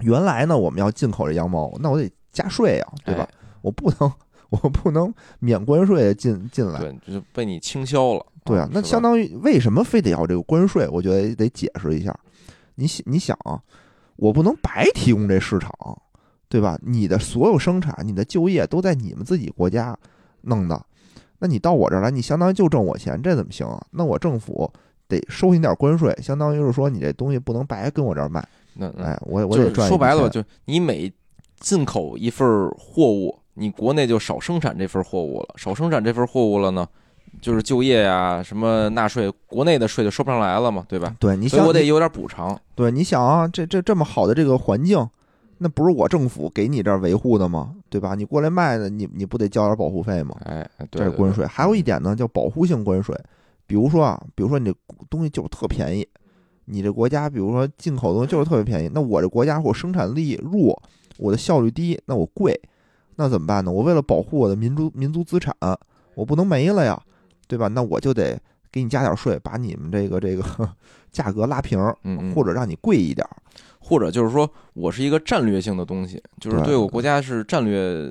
原来呢，我们要进口这羊毛，那我得加税呀，对吧？哎？我不能，我不能免关税进进来。对，就被你倾销了。对啊，那相当于为什么非得要这个关税？我觉得得解释一下。你想，你想啊，我不能白提供这市场，对吧？你的所有生产、你的就业都在你们自己国家弄的，那你到我这儿来，你相当于就挣我钱，这怎么行啊？那我政府得收你点关税，相当于是说你这东西不能白跟我这儿卖，那那哎，我我就是得赚说白了，就你每进口一份货物，你国内就少生产这份货物了，少生产这份货物了呢，就是就业呀、什么纳税，国内的税就收不上来了嘛，对吧？对，你想所以我得有点补偿。对，你想啊，这这这么好的这个环境，那不是我政府给你这儿维护的吗？对吧？你过来卖的，你你不得交点保护费吗？哎，哎对对对这是关税。还有一点呢，叫保护性关税。比如说啊，比如说你这东西就是特便宜，你这国家比如说进口的东西就是特别便宜，那我这国家我生产力弱，我的效率低，那我贵，那怎么办呢？我为了保护我的民族民族资产，我不能没了呀，对吧？那我就得给你加点税，把你们这个这个 价格拉平儿，嗯嗯，或者让你贵一点儿。或者就是说我是一个战略性的东西，就是对对我国家是战略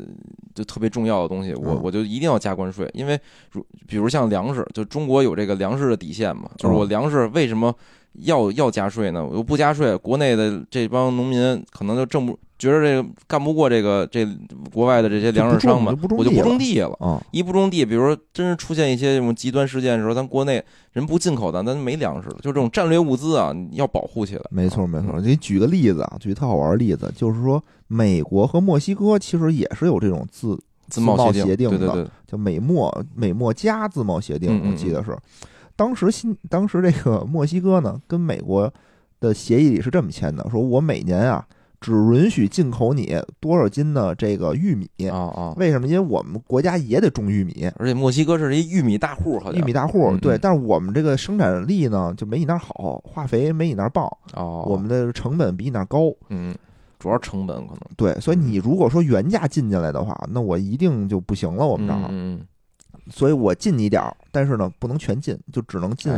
就特别重要的东西，我嗯我就一定要加关税，因为如比如像粮食，就中国有这个粮食的底线嘛，就是我嗯粮食为什么要要加税呢？我又不加税，国内的这帮农民可能就挣不觉得这个干不过这个这国外的这些粮食商嘛我就不种种地了。啊，一不种地，比如说真是出现一些这种极端事件的时候，咱国内人不进口咱，咱没粮食了。就这种战略物资啊，要保护起来。没错没错。你举个例子啊，举个特好玩的例子，就是说美国和墨西哥其实也是有这种自自贸协定的，对对对，叫美墨美墨加自贸协定，我记得是。当时新当时这个墨西哥呢，跟美国的协议里是这么签的，说我每年啊。只允许进口你多少斤的这个玉米啊啊？为什么？因为我们国家也得种玉米，而且墨西哥是一玉米大户，玉米大户。对，但是我们这个生产力呢，就没你那儿好，化肥没你那儿棒哦，我们的成本比你那儿高。嗯，主要成本可能对，所以你如果说原价进进来的话，那我一定就不行了。我们这儿，嗯，所以我进你点儿，但是呢，不能全进，就只能进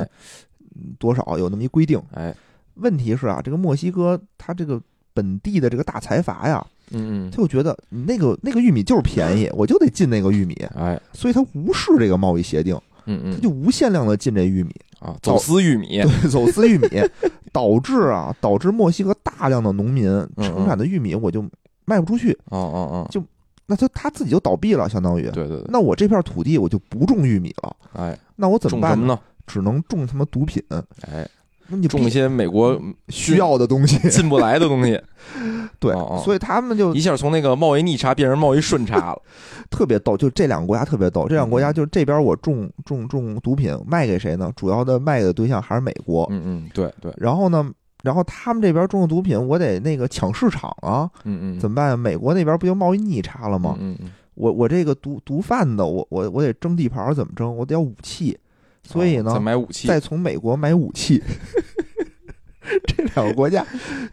多少，有那么一规定。哎，问题是啊，这个墨西哥它这个。本地的这个大财阀呀，嗯嗯，他就觉得那个那个玉米就是便宜，我就得进那个玉米，哎，所以他无视这个贸易协定，嗯嗯，他就无限量的进这玉米。啊，走私玉米，对，走私玉米，导致啊，导致墨西哥大量的农民生产的玉米我就卖不出去，哦哦哦，就那就他自己就倒闭了，相当于，对对对，那我这片土地我就不种玉米了，哎，那我怎么办呢？只能种他妈毒品，哎。那你种一些美国需要的东西，进不来的东西，对，所以他们就一下从那个贸易逆差变成贸易顺差了，特别逗。就这两个国家特别逗，这两个国家就是这边我种种种毒品卖给谁呢？主要的卖的对象还是美国。嗯嗯，对对。然后呢，然后他们这边种的毒品，我得那个抢市场啊。嗯嗯。怎么办？美国那边不就贸易逆差了吗？嗯嗯。我我这个毒毒贩子，我我我得争地盘，怎么争？我得要武器。所以呢，再买武器，再从美国买武器。这两个国家，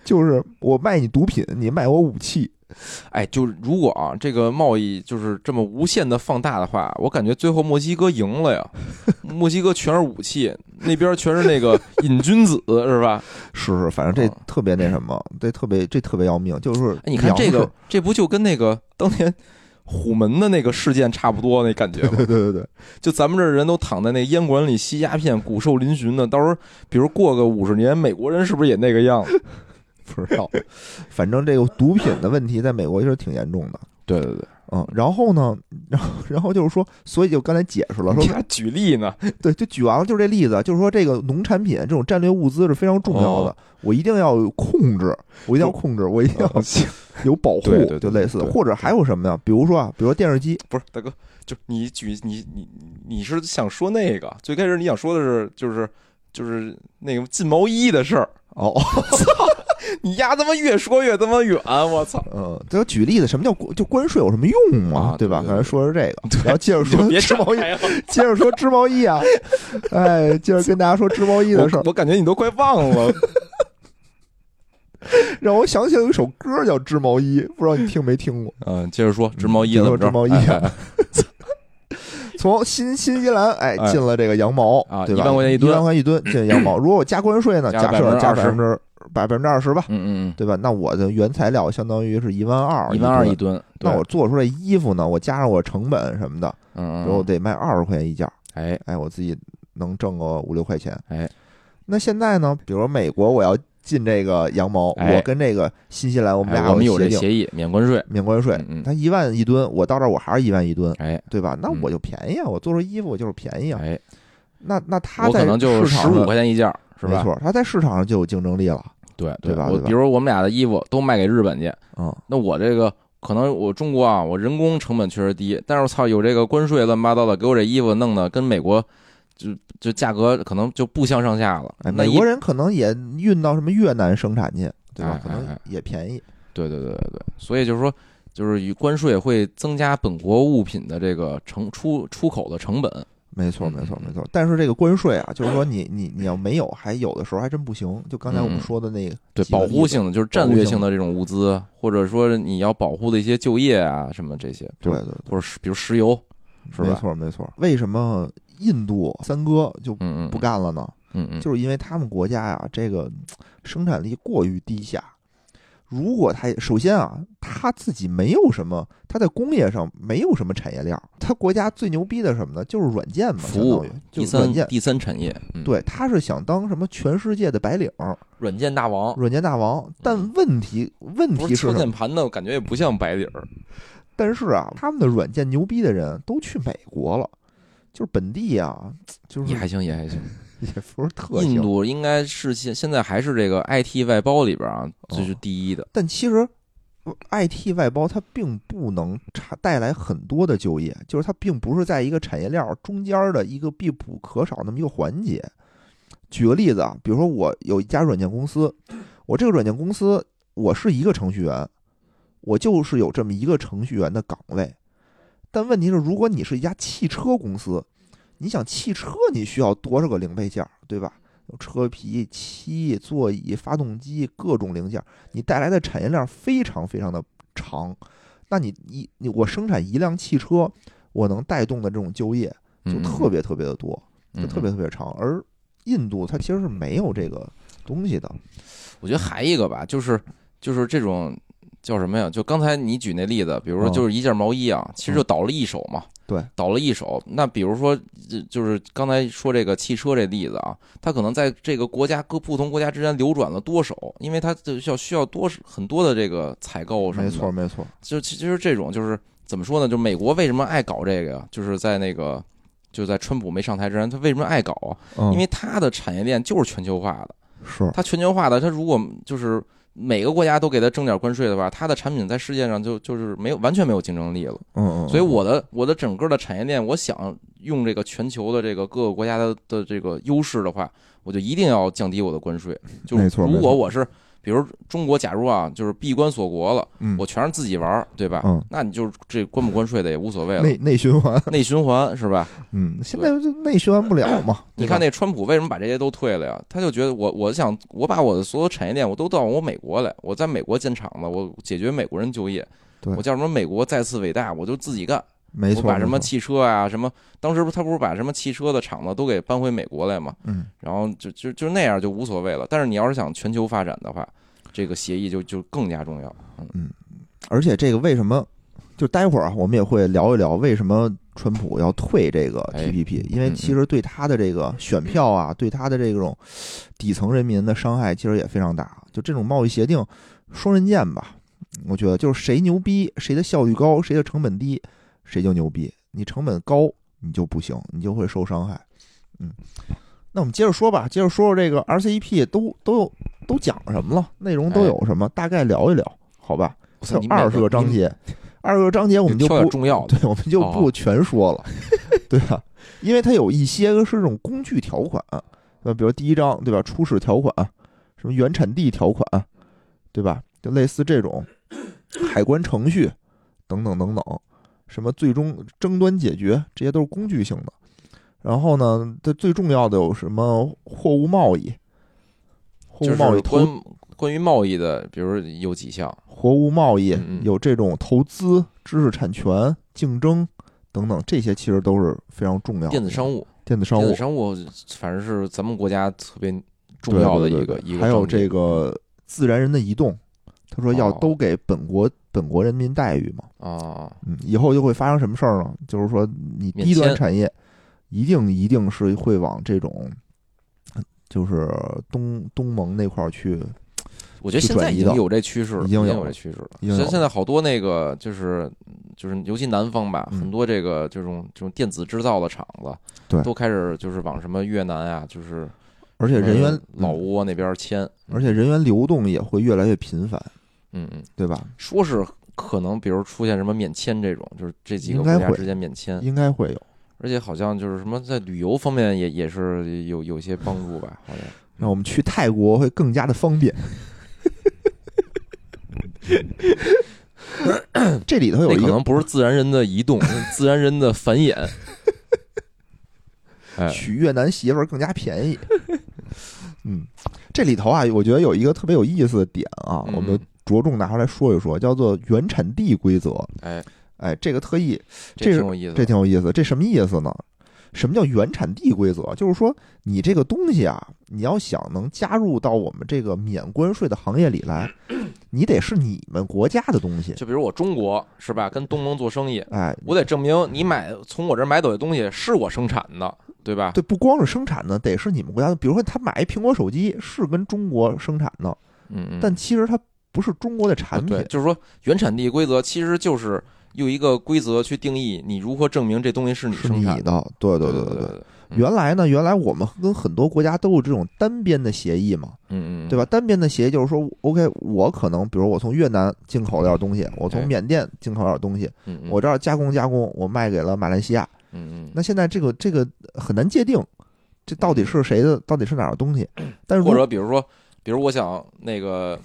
就是我卖你毒品，你卖我武器。哎，就如果啊，这个贸易就是这么无限的放大的话，我感觉最后墨西哥赢了呀。墨西哥全是武器，那边全是那个 瘾君子，是吧？是是，反正这特别那什么，这特别这特别要命。就是你看这个，这不就跟那个当年。虎门的那个事件差不多那感觉，对对对对，就咱们这人都躺在那烟馆里吸鸦片，骨瘦嶙峋的。到时候，比如过个五十年，美国人是不是也那个样子？不知道。反正这个毒品的问题在美国就是挺严重的。对对对。嗯，然后呢，然后然后就是说，所以就刚才解释了，说举例呢，对，就举完了，就是这例子，就是说这个农产品这种战略物资是非常重要的，我一定要控制，我一定要控制，我一定要有保 护，就类似，或者还有什么呀？比如说啊，比如说电视机，不是大哥，就你举你你你是想说那个？最开始你想说的是就是就是那个进毛衣的事儿哦。你丫他妈越说越他妈远，我操！嗯，就举例子，什么叫就关税有什么用嘛？对吧？刚才说是这个，然后接着说织毛衣，接着说织毛衣啊！哎，接着跟大家说织毛衣的事儿。我感觉你都快忘了，让我想起了有一首歌叫《织毛衣》，不知道你听没听过？嗯，接着说织毛衣，说织毛衣啊！从新新西兰哎进了这个羊毛啊，对吧？一万块钱一吨，一万块一吨进羊毛。如果我加关税呢？假设加百分之。百分之二十吧，嗯嗯，对吧？那我的原材料相当于是一万二，一万二一吨。那我做出来衣服呢？我加上我成本什么的，嗯，然后得卖二十块钱一件。哎哎，我自己能挣个五六块钱。哎，那现在呢？比如美国，我要进这个羊毛，我跟这个新西兰，我们俩我们有这协议，免关税，免关税。他一万一吨，我到这儿我还是一万一吨，哎，对吧？那我就便宜啊！我做出衣服就是便宜啊！哎，那那他可能就十五块钱一件，是吧？没错，他在市场上就有竞争力了。对对吧？我比如我们俩的衣服都卖给日本去，嗯，那我这个可能我中国啊，我人工成本确实低，但是我操有这个关税乱七八糟的，给我这衣服弄的跟美国就就价格可能就不相上下了。美国人可能也运到什么越南生产去，对吧？可能也便宜。对对对对对，所以就是说，就是与关税会增加本国物品的这个成出出口的成本。没错，没错，没错。但是这个关税啊，就是说你你你要没有，还有的时候还真不行。就刚才我们说的那个，对保护性的，就是战略性的这种物资，或者说你要保护的一些就业啊，什么这些，对对，或者比如石油，是吧？没错，没错。为什么印度三哥就不干了呢？嗯嗯，就是因为他们国家呀，这个生产力过于低下。如果他首先啊，他自己没有什么，他在工业上没有什么产业链。他国家最牛逼的什么呢？就是软件嘛，服务，第三第三产业。对，他是想当什么全世界的白领，软件大王，软件大王。但问题问题是，敲键盘的感觉也不像白领。但是啊，他们的软件牛逼的人都去美国了，就是本地啊，就是也还行，也还行。也不是特印度应该是现现在还是这个 IT 外包里边啊，这是第一的。但其实 IT 外包它并不能产带来很多的就业，就是它并不是在一个产业链中间的一个必不可少那么一个环节。举个例子啊，比如说我有一家软件公司，我这个软件公司我是一个程序员，我就是有这么一个程序员的岗位。但问题是，如果你是一家汽车公司，你想汽车你需要多少个零配件，对吧？有车皮、漆、座椅、发动机各种零件，你带来的产业链非常非常的长。那你一你我生产一辆汽车，我能带动的这种就业就特别特别的多，就特别特别长。而印度它其实是没有这个东西的。我觉得还一个吧，就是就是这种叫什么呀？就刚才你举那例子，比如说就是一件毛衣啊，其实就倒了一手嘛。对，倒了一手。那比如说，就是刚才说这个汽车这例子啊，它可能在这个国家各不同国家之间流转了多手，因为它就需要需要多很多的这个采购什么的。没错，没错。就其实这种就是怎么说呢？就美国为什么爱搞这个呀？就是在那个就在川普没上台之前，他为什么爱搞啊？因为他的产业链就是全球化的，是它全球化的。它如果就是。每个国家都给他征点关税的话，他的产品在世界上就就是没有完全没有竞争力了。嗯嗯。所以我的我的整个的产业链，我想用这个全球的这个各个国家的的这个优势的话，我就一定要降低我的关税。没错。如果我是。比如中国，假如啊，就是闭关锁国了，我全是自己玩，对吧？嗯，那你就这关不关税的也无所谓了。内内循环，内循环是吧？嗯，现在就内循环不了嘛。你看那川普为什么把这些都退了呀？他就觉得我我想我把我的所有产业链我都到我美国来，我在美国建厂子，我解决美国人就业。我叫什么？美国再次伟大，我就自己干。没错，把什么汽车啊，什么当时不他不是把什么汽车的厂子都给搬回美国来嘛？嗯，然后就就就那样就无所谓了。但是你要是想全球发展的话，这个协议就就更加重要。嗯，而且这个为什么？就待会儿啊，我们也会聊一聊为什么川普要退这个 TPP，因为其实对他的这个选票啊，对他的这种底层人民的伤害其实也非常大。就这种贸易协定，双刃剑吧。我觉得就是谁牛逼，谁的效率高，谁的成本低。谁就牛逼？你成本高，你就不行，你就会受伤害。嗯，那我们接着说吧，接着说说这个 RCEP 都都有都讲什么了，内容都有什么？大概聊一聊，好吧？有二十个章节，二十个章节我们就不重要，对，我们就不全说了，对吧？因为它有一些是这种工具条款，呃，比如第一章，对吧？初始条款，什么原产地条款，对吧？就类似这种海关程序等等等等。什么最终争端解决，这些都是工具性的。然后呢，它最重要的有什么货物贸易？货物贸易关关于贸易的，比如有几项？货物贸易有这种投资、知识产权、竞争等等，这些其实都是非常重要的。电子商务，电子商务，电子商务，反正是咱们国家特别重要的一个一个。还有这个自然人的移动，他说要都给本国。本国人民待遇嘛，啊，嗯，以后就会发生什么事儿呢？就是说，你低端产业一定一定是会往这种，就是东东盟那块儿去。我觉得现在已经有这趋势了，已经有这趋势了。现现在好多那个就是就是，尤其南方吧，很多这个这种这种电子制造的厂子，对，都开始就是往什么越南啊，就是而且人员老挝那边迁，而且人员流动也会越来越频繁。嗯嗯，对吧？说是可能，比如出现什么免签这种，就是这几个国家之间免签，应该会有。而且好像就是什么在旅游方面也也是有有些帮助吧？好像那我们去泰国会更加的方便。这里头有一个可能不是自然人的移动，自然人的繁衍。娶越南媳妇儿更加便宜。嗯，这里头啊，我觉得有一个特别有意思的点啊，我们着重拿出来说一说，叫做原产地规则。哎哎，这个特意，这挺有意思，这挺有意思。这什么意思呢？什么叫原产地规则？就是说，你这个东西啊，你要想能加入到我们这个免关税的行业里来，你得是你们国家的东西。就比如我中国是吧，跟东盟做生意，哎，我得证明你买从我这儿买走的东西是我生产的。对吧？对，不光是生产的，得是你们国家的。比如说，他买一苹果手机是跟中国生产的，嗯嗯，但其实它不是中国的产品。就是说，原产地规则其实就是用一个规则去定义你如何证明这东西是你生产的。对对对对原来呢，原来我们跟很多国家都有这种单边的协议嘛，嗯嗯，对吧？单边的协议就是说，OK，我可能比如我从越南进口了点东西，我从哎缅甸进口了点东西，嗯，嗯我这儿加工加工，我卖给了马来西亚。嗯嗯，那现在这个这个很难界定，这到底是谁的，到底是哪儿的东西？但是或者比如说，比如我想那个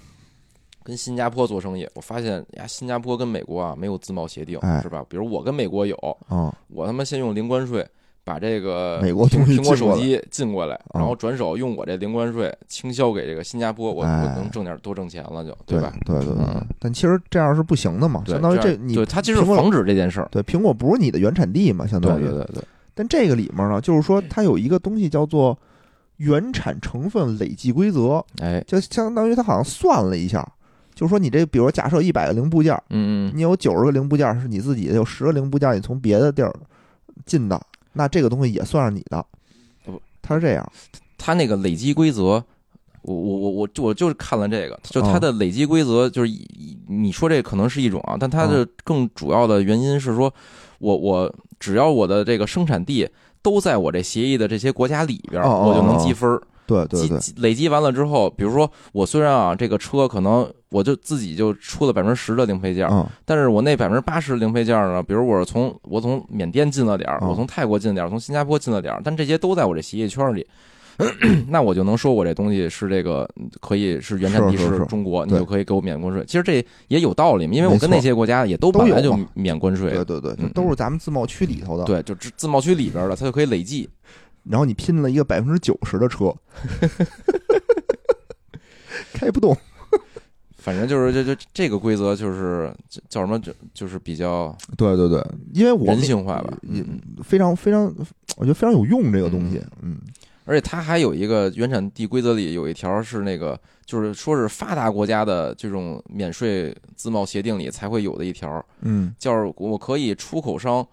跟新加坡做生意，我发现呀，新加坡跟美国啊没有自贸协定，哎是吧？比如我跟美国有，啊，我他妈先用零关税把这个美国东西苹果进过来手机进过来，嗯然后转手用我这零关税倾销给这个新加坡，我哎我能挣点多挣钱了，就对吧？对对对嗯，但其实这样是不行的嘛，对相当于这样你对它其实苹果防止这件事儿。对苹果不是你的原产地嘛，相对当于对对对，但这个里面呢，就是说它有一个东西叫做原产成分累计规则，哎，就相当于它好像算了一下，就是说你这，比如假设一百个零部件，嗯嗯，你有九十个零部件是你自己的，有十个零部件你从别的地儿进的，那这个东西也算是你的不。它是这样，它那个累积规则，我我我我我就是看了这个，就它哦的累积规则，就是以以你说这可能是一种啊，但它的更主要的原因是说，我我只要我的这个生产地都在我这协议的这些国家里边我就能哦积分对对对，积累积完了之后，比如说我虽然啊这个车可能我就自己就出了百分之十的零配件但是我那百分之八十的零配件儿呢，比如我是从我从缅甸进了点儿，嗯我从泰国进了点儿，从新加坡进了点儿，但这些都在我这协议圈里。那我就能说我这东西是这个可以是原产地是中国，你就可以给我免关税。其实这也有道理嘛，因为我跟那些国家也都都本来就免关税对，对对，嗯都是咱们自贸区里头的。，对，就自自贸区里边的，它就可以累计。然后你拼了一个百分之九十的车，开不动。反正就是这这这个规则就是叫什么，就就是比较对对对，因为我人性化吧。也嗯，非常非常，我觉得非常有用这个东西。嗯而且它还有一个原产地规则里有一条是那个，就是说是发达国家的这种免税自贸协定里才会有的一条，嗯叫我可以出口商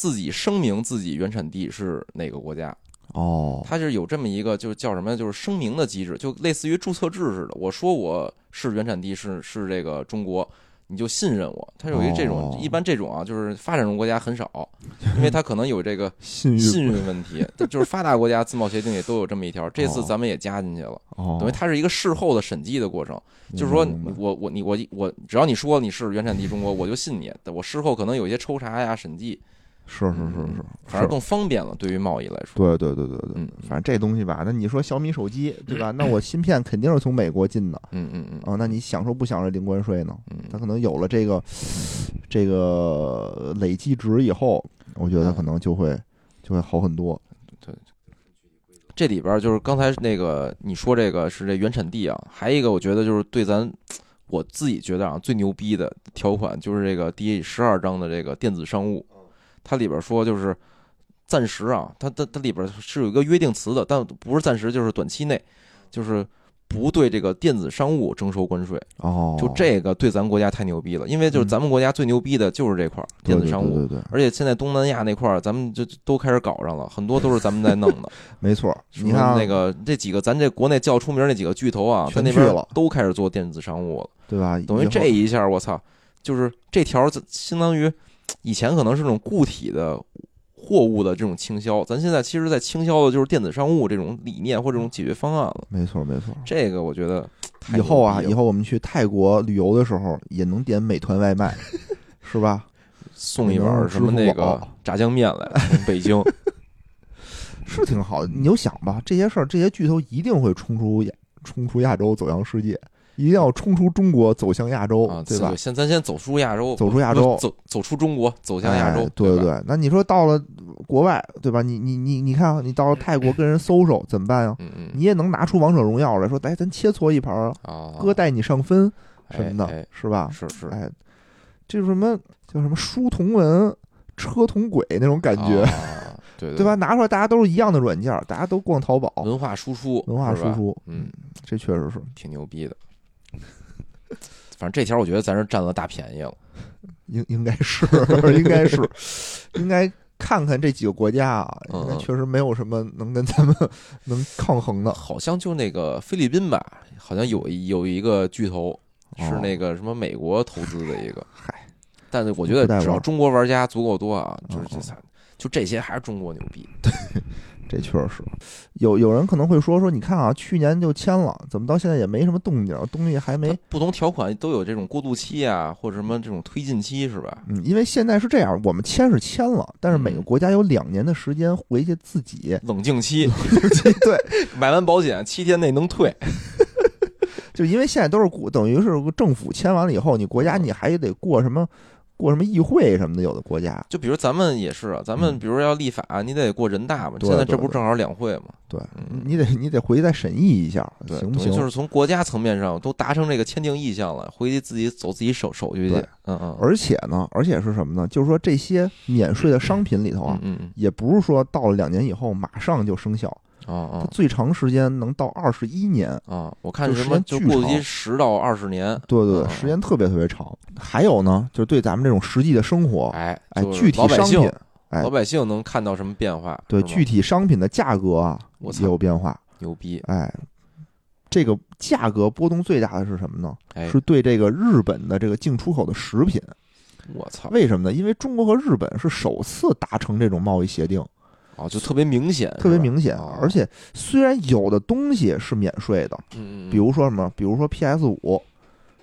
自己声明自己原产地是哪个国家，哦。它是有这么一个就是叫什么，就是声明的机制，就类似于注册制似的。我说我是原产地是是这个中国。你就信任我，它有一这种，哦。一般这种啊，就是发展中国家很少，因为它可能有这个 信誉问题，就是发达国家自贸协定也都有这么一条，这次哦咱们也加进去了，哦，等于它是一个事后的审计的过程，就是说我我你我我只要你说你是原产地中国，我就信你，我事后可能有一些抽查呀、审计，是是是是，反正更方便了，对于贸易来说。对对对对对，嗯反正这东西吧，那你说小米手机对吧？那我芯片肯定是从美国进的嗯嗯嗯啊，那你享受不享受零关税呢？嗯它可能有了这个这个累计值以后，我觉得可能就会就会好很多。对这里边就是刚才那个你说这个是这原产地啊，还有一个我觉得就是对咱我自己觉得啊最牛逼的条款就是这个第十二章的这个电子商务，它里边说就是暂时啊，它它它里边是有一个约定词的，但不是暂时，就是短期内，就是不对这个电子商务征收关税。哦，就这个对咱们国家太牛逼了，因为就是咱们国家最牛逼的就是这块电子商务。对对对对，而且现在东南亚那块儿，咱们就都开始搞上了，很多都是咱们在弄的。没错。你看那个这几个咱这国内较出名那几个巨头啊，在那边都开始做电子商务了。对吧？等于这一下，我操，就是这条儿相当于以前可能是那种固体的货物的这种倾销，咱现在其实在倾销的就是电子商务这种理念或这种解决方案了。没错没错。这个我觉得以后啊，以后我们去泰国旅游的时候，也能点美团外卖，是吧？送一碗什么那个炸酱面来，从北京。是挺好的。你就想吧，这些事儿，这些巨头一定会冲出亚，冲出亚洲，走向世界，一定要冲出中国，走向亚洲，啊，对吧？先咱先走出亚洲，走出亚洲走走出中国，走向亚洲哎，对吧，对。那你说到了国外，对吧？你你你你看啊，你到了泰国跟人搜搜怎么办呀？嗯嗯你也能拿出王者荣耀来说，哎，咱切磋一盘啊，啊，哥带你上分什么的，哎哎是吧？是是哎，这是什么叫什么书同文，车同轨那种感觉，啊 对对吧？？拿出来大家都是一样的软件，大家都逛淘宝，文化输出，文化输出，嗯，这确实是挺牛逼的。反正这条我觉得咱是占了大便宜了。应应该是 应该是应该看看这几个国家啊，嗯应该确实没有什么能跟咱们能抗衡的。好像就那个菲律宾吧，好像有一有一个巨头是哦那个什么美国投资的一个，嗨，但是我觉得只要中国玩家足够多啊，就是哦这啥，就这些还是中国牛逼。这确实是，有有人可能会说说，你看啊，去年就签了，怎么到现在也没什么动静，东西还没不同条款都有这种过渡期啊，或者什么这种推进期是吧？嗯，因为现在是这样，我们签是签了，但是每个嗯国家有两年的时间回去自己冷静期，对，买完保险七天内能退。就因为现在都是国等于是政府签完了以后，你国家你还得过什么过什么议会什么的，有的国家就比如咱们也是啊，咱们嗯比如要立法，你得过人大嘛。现在这不是正好两会嘛？对嗯你得你得回去再审议一下，对，行不行？就是从国家层面上都达成这个签订意向了，回去自己走自己手手续去。嗯嗯，而且呢，而且是什么呢？就是说这些免税的商品里头啊，嗯嗯也不是说到了两年以后马上就生效，哦哦它最长时间能到二十一年。啊，我看就时什么间巨就过渡期长十到二十年。对对时间特别特别长。还有呢，就是对咱们这种实际的生活，哎哎，具体商品，哎老百姓能看到什么变化？对具体商品的价格啊也有变化。牛逼！哎，这个价格波动最大的是什么呢？哎，是对这个日本的这个进出口的食品。我操！为什么呢？因为中国和日本是首次达成这种贸易协定，哦，就特别明显，特别明显。啊而且虽然有的东西是免税的，嗯，嗯嗯比如说什么，比如说 PS 五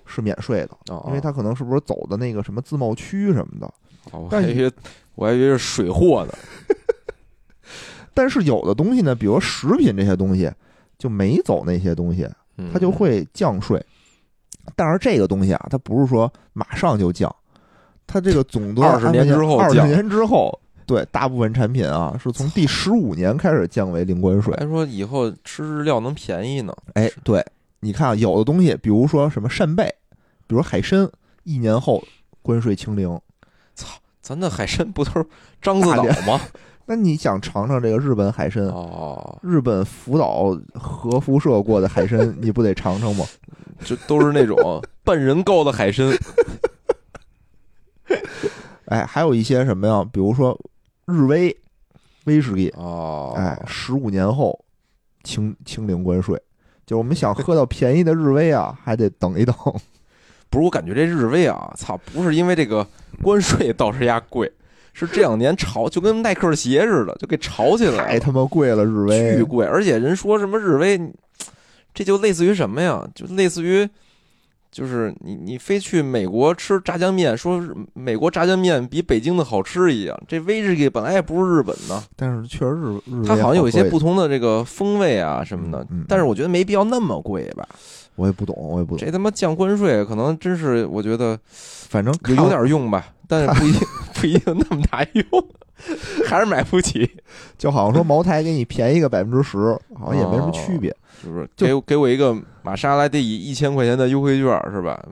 是免税的，哦，因为它可能是不是走的那个什么自贸区什么的。哦，我还以为我还以为是水货呢。但是有的东西呢，比如食品这些东西就没走那些东西，嗯它就会降税。但是这个东西啊，它不是说马上就降，它这个总多二十年之后二十年之后，对大部分产品啊，是从第十五年开始降为零关税。还说以后吃日料能便宜呢。哎，对，你看啊有的东西，比如说什么扇贝，比如海参，一年后关税清零。操咱的海参不都是獐子岛吗？那你想尝尝这个日本海参？哦，日本福岛核辐射过的海参，你不得尝尝吗？就都是那种半人高的海参。哎，还有一些什么呀？比如说日威威士忌，哦，哎，十五年后清清零关税。就是我们想喝到便宜的日威啊，还得等一等。不是，我感觉这日威啊，操，不是因为这个关税导致压贵，是这两年炒就跟耐克鞋似的，就给炒起来太，他妈贵了，日威。巨贵。而且人说什么日威，这就类似于什么呀？就类似于，就是你你非去美国吃炸酱面，说美国炸酱面比北京的好吃一样。这威士忌本来也不是日本的，但是确实日日它好像有一些不同的这个风味啊什么的嗯嗯，但是我觉得没必要那么贵吧。我也不懂，我也不懂。这他妈降关税，可能真是我觉得反正有点用吧，但是不一 定不一定那么大用，还是买不起。就好像说茅台给你便宜个百分之十，好像也没什么区别。就是就给我给我一个玛莎拉蒂一千块钱的优惠券是吧？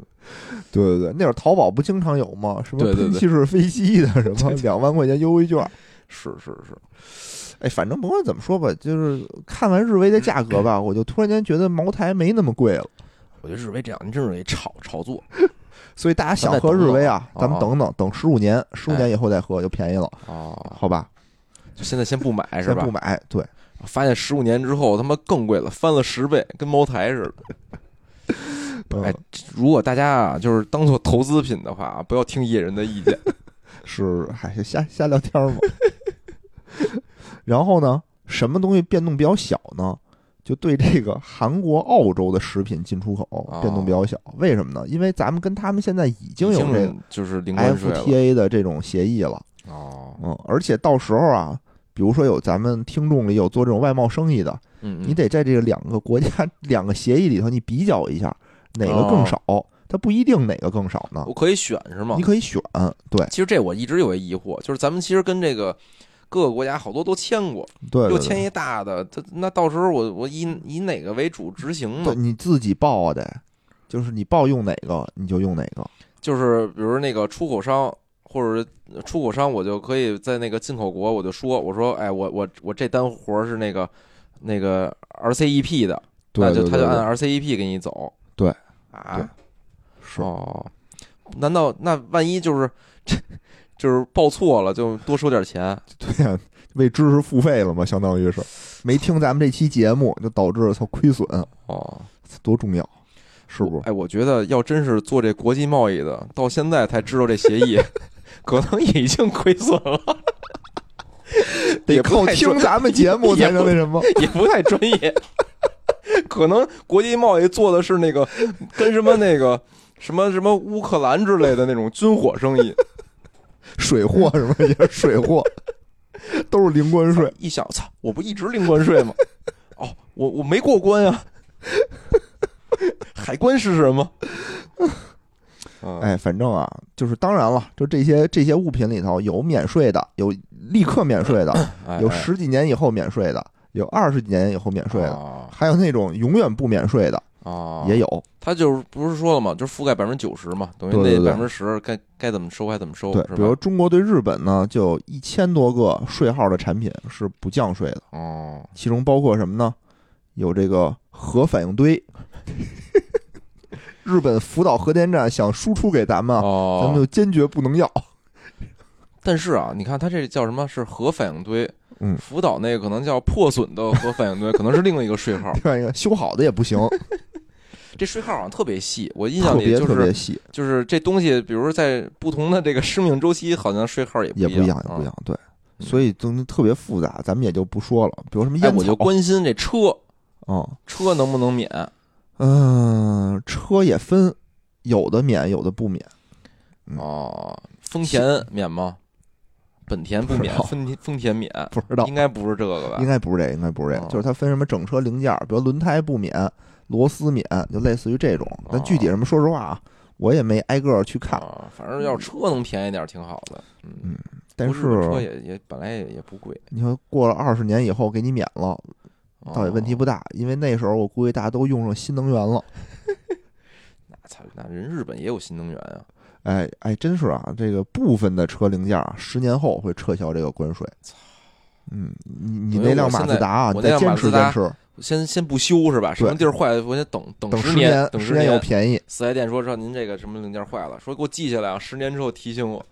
对对对，那会儿淘宝不经常有吗？什么喷气式飞机的，什么两万块钱优惠券。是是是，哎，反正甭管怎么说吧，就是看完日威的价格吧，我就突然间觉得茅台没那么贵了。我觉得日威这两年真是得炒炒作所以大家想喝日威啊，咱们等等，等十五年，十五哎年以后再喝就便宜了，哦，好吧？就现在先不买是吧先不？买，对，发现十五年之后他妈更贵了，翻了十倍，跟茅台似的。嗯哎，如果大家啊就是当做投资品的话，不要听野人的意见。是还是瞎瞎聊天嘛。然后呢，什么东西变动比较小呢？就对这个韩国、澳洲的食品进出口变动比较小，为什么呢？因为咱们跟他们现在已经有这个就是 FTA 的这种协议了，哦，嗯，而且到时候啊，比如说有咱们听众里有做这种外贸生意的，嗯，你得在这个两个国家 两个协议里头，你比较一下哪个更少，它不一定哪个更少呢。我，可以选是吗？你？可以选，对。其实这我一直有一疑惑，就是咱们其实跟这个各个国家好多都签过，对对对，又签一大的，他那到时候我我以以哪个为主执行呢？你自己报啊得，就是你报用哪个你就用哪个，就是比如那个出口商或者出口商，我就可以在那个进口国我就说，我说哎，我我我这单活是那个那个 RCEP 的，那就他就按 RCEP 给你走。对啊，对是哦，难道那万一就是这 就是报错了，就多收点钱？对呀，为知识付费了嘛，相当于是没听咱们这期节目，就导致它亏损，哦，多重要，是不是？哎，我觉得要真是做这国际贸易的，到现在才知道这协议，可能已经亏损了。得靠听咱们节目才能那什么。也不太专业，可能国际贸易做的是那个跟什么那个什么什么乌克兰之类的那种军火生意。水货什么？也是水货，都是零关税。一想，操，我不一直零关税吗？哦，我我没过关呀。海关是什么？嗯，哎，反正啊，就是当然了，就这些这些物品里头有免税的，有立刻免税的，有十几年以后免税的，有二十几年以后免税的，啊还有那种永远不免税的啊，也有。他就是不是说了吗？就是覆盖百分之九十嘛，等于那百分之十该该怎么收还怎么收，对，比如中国对日本呢，就有一千多个税号的产品是不降税的，哦，其中包括什么呢？有这个核反应堆，日本福岛核电站想输出给咱们咱们就坚决不能要。但是啊，你看它这叫什么？是核反应堆。嗯福岛那个可能叫破损的核反应堆，可能是另一个税号。另外一个修好的也不行，这税号好像特别细，我印象里就是特别细，就是这东西，比如说在不同的这个生命周期，好像税号也不一也不一样，也不一啊。样。对，嗯所以东西特别复杂，咱们也就不说了。比如什么我就关心这车，嗯车能不能免？嗯，车也分，有的免，有的不免。嗯哦，丰田免吗？本田不免丰田丰田免，不知道应，该不是这个吧？应该不是这个，应该不是这个，哦就是它分什么整车零件，比如轮胎不免，螺丝免，就类似于这种。但具体什么，说实话啊，我也没挨个儿去看。啊，反正要是车能便宜点儿挺好的。嗯嗯，但是车也也本来也也不贵，你说过了二十年以后给你免了，倒也问题不大。大，因为那时候我估计大家都用上新能源了。那操，那人日本也有新能源啊。哎哎，真是啊，这个部分的车零件啊，十年后会撤销这个关税。操嗯，你你那辆马自达啊，你再坚持坚持，先先不修是吧？什么地儿坏了，我先等等等十年，等十年又便宜。四 S 店说说您这个什么零件坏了，说给我记下来啊，十年之后提醒我。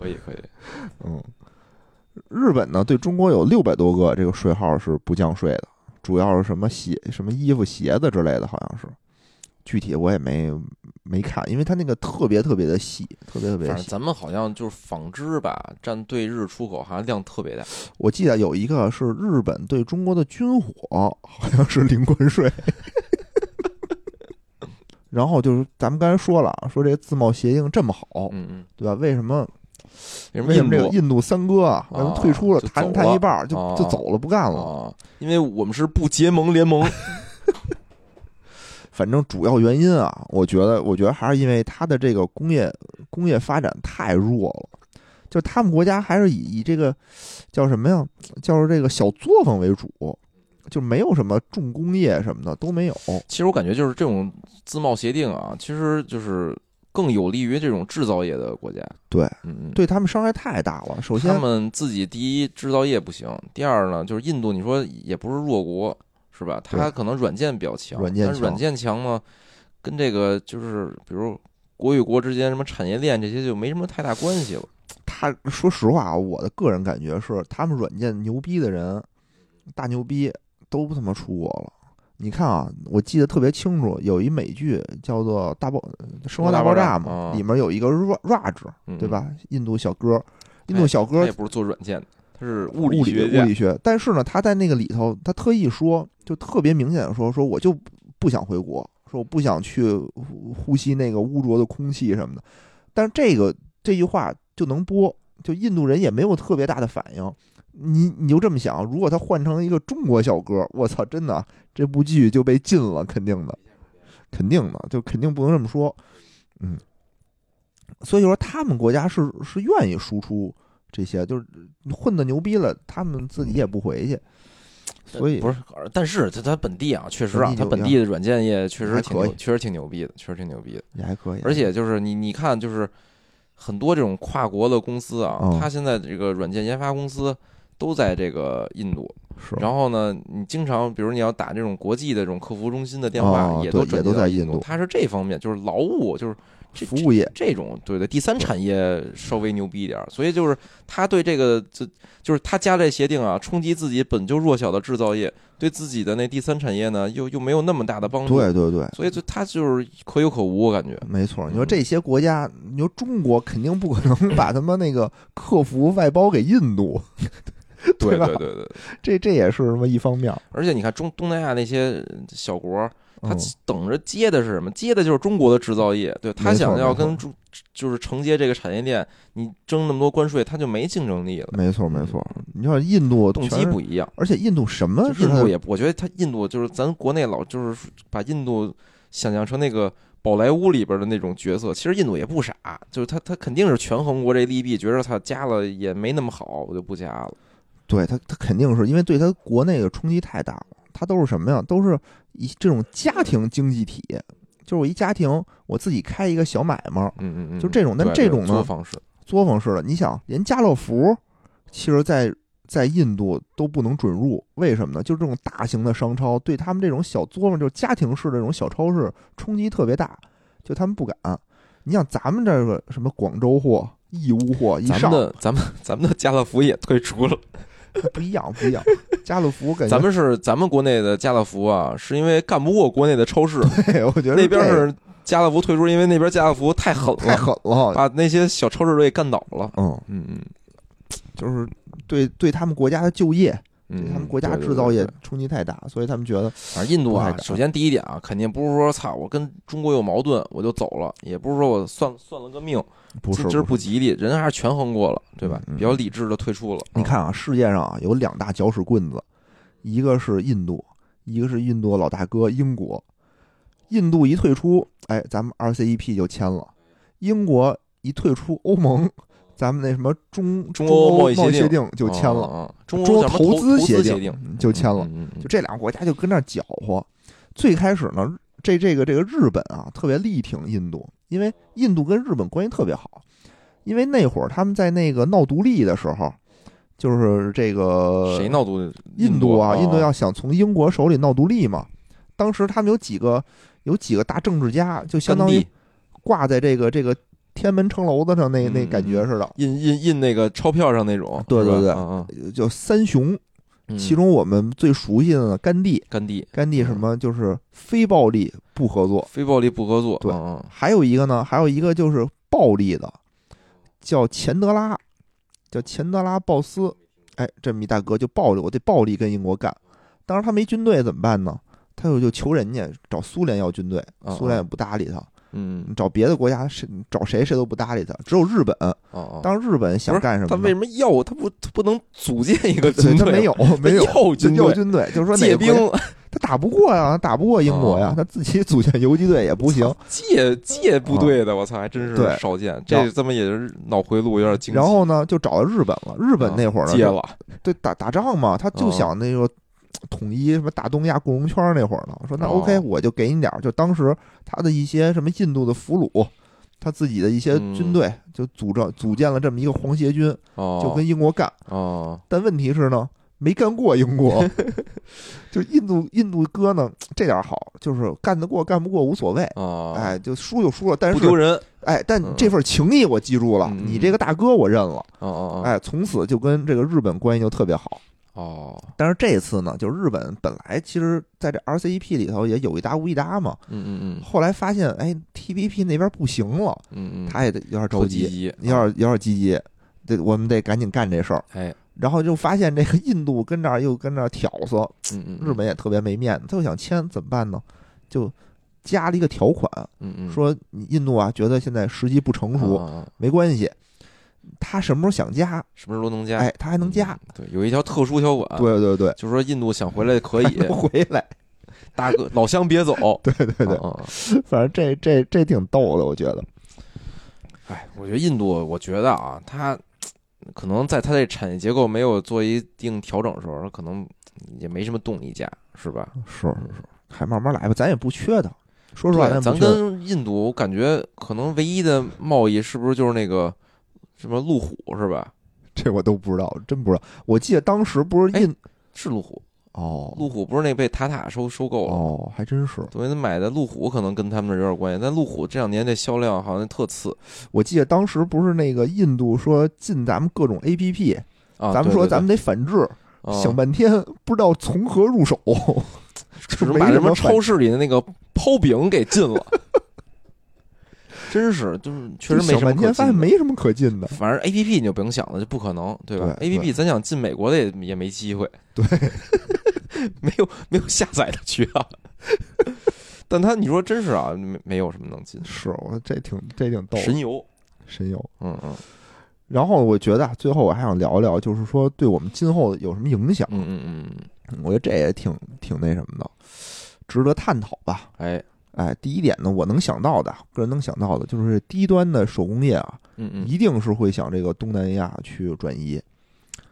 可以可以，嗯，日本呢对中国有六百多个这个税号是不降税的，主要是什么鞋、什么衣服、鞋子之类的，好像是。具体我也没没看，因为它那个特别特别的细，特别特别细。咱们好像就是纺织吧，占对日出口好像量特别大。我记得有一个是日本对中国的军火，好像是零关税。然后就是咱们刚才说了，说这个自贸协定这么好，嗯嗯，对吧？为什么为为什么这个印度三哥啊，为什么退出了，谈谈一半就哦就走了，不干了？啊？因为我们是不结盟联盟。反正主要原因啊，我觉得，我觉得还是因为它的这个工业工业发展太弱了，就他们国家还是以以这个叫什么呀，叫这个小作坊为主，就没有什么重工业什么的都没有。其实我感觉就是这种自贸协定啊，其实就是更有利于这种制造业的国家。对，嗯嗯，对他们伤害太大了。首先他，们自己第一制造业不行，第二呢就是印度，你说也不是弱国，是吧？它可能软件比较强，软件强但是软件强呢，跟这个就是比如国与国之间什么产业链这些就没什么太大关系了。他说实话，我的个人感觉是，他们软件牛逼的人，大牛逼都不他妈出国了。你看啊，我记得特别清楚，有一美剧叫做《大爆生活大爆炸》嘛，啊里面有一个 Ra- Raj，嗯对吧？印度小哥，印度小哥也不是做软件的，他是物物理学物理学，但是呢，他在那个里头，他特意说，就特别明显的说，说我就不想回国，说我不想去呼呼吸那个污浊的空气什么的。但是这个这句话就能播，就印度人也没有特别大的反应。你你就这么想，如果他换成一个中国小哥，我操，真的这部剧就被禁了，肯定的，肯定的，就肯定不能这么说。嗯，所以说他们国家是是愿意输出这些，就是混的牛逼了，他们自己也不回去，所以不是，但是它它本地啊，确实啊，本地就它本地的软件业确实挺牛确实挺牛逼的，确实挺牛逼的。也还可以。而且就是你你看，就是很多这种跨国的公司啊，嗯它现在这个软件研发公司都在这个印度。是，然后呢，你经常比如你要打这种国际的这种客服中心的电话，哦也都也都在印度它是这方面，就是劳务，就是这服务业这种对对，第三产业稍微牛逼一点儿，所以就是他对这个就就是他加这协定啊，冲击自己本就弱小的制造业，对自己的那第三产业呢，又又没有那么大的帮助。对对对，所以就他就是可有可无，我感觉。没错。你说嗯这些国家，你说中国肯定不可能把他妈那个客服外包给印度，吧对对对对，这这也是什么一方面。而且你看中东南亚那些小国，他嗯等着接的是什么？接的就是中国的制造业，对他想要跟中就是承接这个产业链，你征那么多关税，他就没竞争力了。没错没错，你像印度动机不一样，而且印度什么是印度也，我觉得他印度就是咱国内老就是把印度想象成那个宝莱坞里边的那种角色，其实印度也不傻，就是他他肯定是权衡过这利弊，觉得他加了也没那么好，我就不加了。对他他肯定是因为对他国内的冲击太大了，他都是什么呀？都是一这种家庭经济体，就是我一家庭我自己开一个小买卖，嗯嗯嗯，就这种但这种呢作坊式，作坊式的。你想，连家乐福，其实在在印度都不能准入，为什么呢？就是这种大型的商超对他们这种小作坊，就是家庭式的这种小超市冲击特别大，就他们不敢。你想咱们这个什么广州货、义乌货一上，咱们的咱们咱们的家乐福也退出了。不一样，不一样。家乐福感觉咱们是咱们国内的家乐福啊，是因为干不过国内的超市，对，我觉得那边是家乐福退出，因为那边家乐福太狠太了，狠了。把那些小超市都给干倒了。嗯，嗯嗯就是对对他们国家的就业，对嗯，他们国家对对制造业对对冲击太大，所以他们觉得反正印度啊首先第一点啊，肯定不是说操我跟中国有矛盾我就走了，也不是说我算算了个命，不是不吉利，人还是权衡过了，对吧？比较理智的退出了。你看啊，世界上啊有两大搅屎棍子，一个是印度，一个是印度的老大哥英国。印度一退出，哎，咱们 RCEP 就签了；英国一退出欧盟，咱们那什么中中欧欧贸易协定就签了，嗯，嗯中中欧投资协定就签了。嗯嗯嗯就这两个国家就跟那搅和。最开始呢，这这个这个日本啊，特别力挺印度，因为印度跟日本关系特别好。因为那会儿他们在那个闹独立的时候，就是这个谁闹独立？印度啊，哦印度要想从英国手里闹独立嘛。当时他们有几个有几个大政治家，就相当于挂在这个这个天安门城楼子上那那嗯感觉似的。印印印那个钞票上那种，对对对嗯叫三雄，嗯，其中我们最熟悉的呢，甘地。甘地甘地什么就是非暴力不合作，非暴力不合作，对嗯还有一个呢，还有一个就是暴力的，叫钱德拉，叫钱德拉鲍斯。哎，这么一大哥就暴力，我得暴力跟英国干。当时他没军队怎么办呢？他就就求人家找苏联要军队，嗯苏联也不搭理他。嗯嗯，找别的国家谁找谁谁都不搭理他，只有日本。哦哦，当日本想干什么？他为什么要他不他不能组建一个 对军队？他没有 没有要军队要军队，就是说哪借兵他打不过呀，打不过英国呀哦，他自己组建游击队也不行。借借部队的，我操，还真是少见。这这么也是脑回路有点惊。然后呢，就找到日本了。日本那会儿借了，对打打仗嘛，他就哦想那个统一什么大东亚共荣圈那会儿呢，我说那哦 OK，我就给你点儿。就当时他的一些什么印度的俘虏，他自己的一些军队就组织组建了这么一个皇协军，哦，就跟英国干。哦，但问题是呢，没干过英国。就印度印度哥呢，这点儿好，就是干得过干不过无所谓。哦，哎，就输就输了，但是不丢人。哎，但嗯这份情谊我记住了，嗯你这个大哥我认了，哦哦哦，哎，从此就跟这个日本关系就特别好。哦，但是这次呢，就日本本来其实在这 RCEP 里头也有一搭无一搭嘛，嗯嗯嗯。后来发现哎 TPP 那边不行了，嗯嗯，他也得有点着急，急，有点有点积极，得我们得赶紧干这事儿。哎，然后就发现这个印度跟这儿又跟这儿挑唆，嗯嗯，日本也特别没面子，他又想签怎么办呢？就加了一个条款，嗯嗯。说你印度啊觉得现在时机不成熟，没关系，他什么时候想加，什么时候能加？哎，他还能加。嗯。对，有一条特殊条款，，对对对，就是说印度想回来可以，不 回来。大哥老乡别走。对对对，反正这这这挺逗的，我觉得。哎，我觉得印度，我觉得啊，它可能在它这产业结构没有做一定调整的时候，它可能也没什么动力加，是吧？是是是，还慢慢来吧，咱也不缺它。说实话，咱跟印度，我感觉可能唯一的贸易是不是就是那个什么路虎是吧？这我都不知道，真不知道。我记得当时不是印是路虎，哦路虎不是那被塔塔收收购了。哦，还真是。等于他买的路虎可能跟他们这有点关系，但路虎这两年这销量好像特次我记得当时不是那个印度说禁咱们各种 A P P，啊。咱们说咱们得反制，啊想半天不知道从何入手，就是把什么没什么超市里的那个抛饼给禁了。真是就是确实没什么可进的。发现没什么可进的。反正 A P P 你就不用想了，就不可能，对吧？A P P 咱想进美国的也也没机会，对，没有没有下载的渠道。但他你说真是啊，没没有什么能进，是我这挺这挺逗的，神游，神游。嗯嗯然后我觉得啊，最后我还想聊聊，就是说对我们今后有什么影响？嗯嗯嗯嗯，我觉得这也挺挺那什么的，值得探讨吧。哎，哎，第一点呢，我能想到的，个人能想到的就是低端的手工业啊，嗯嗯，一定是会向这个东南亚去转移。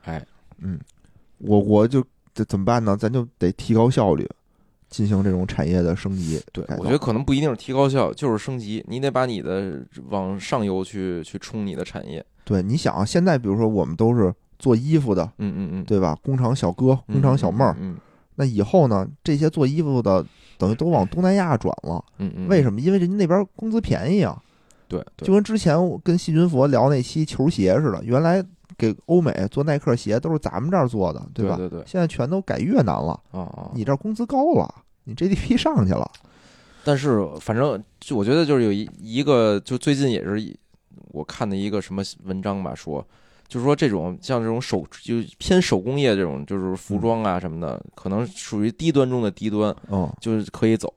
哎，嗯，我我就这怎么办呢？咱就得提高效率，进行这种产业的升级。对，我觉得可能不一定是提高效，就是升级，你得把你的往上游去去冲你的产业。对，你想啊，现在比如说我们都是做衣服的，嗯嗯嗯，对吧？工厂小哥、工厂小妹儿，嗯那以后呢，这些做衣服的等于都往东南亚转了。嗯嗯，为什么？因为人家那边工资便宜啊。对对就跟之前我跟细菌佛聊那期球鞋似的，原来给欧美做耐克鞋都是咱们这儿做的，吧？对对对现在全都改越南了，啊啊！你这儿工资高了，你 GDP 上去了。但是反正就我觉得就是有一一个，就最近也是我看的一个什么文章吧，说就是说这种像这种手就偏手工业这种，就是服装啊什么的，可能属于低端中的低端，嗯就是可以走。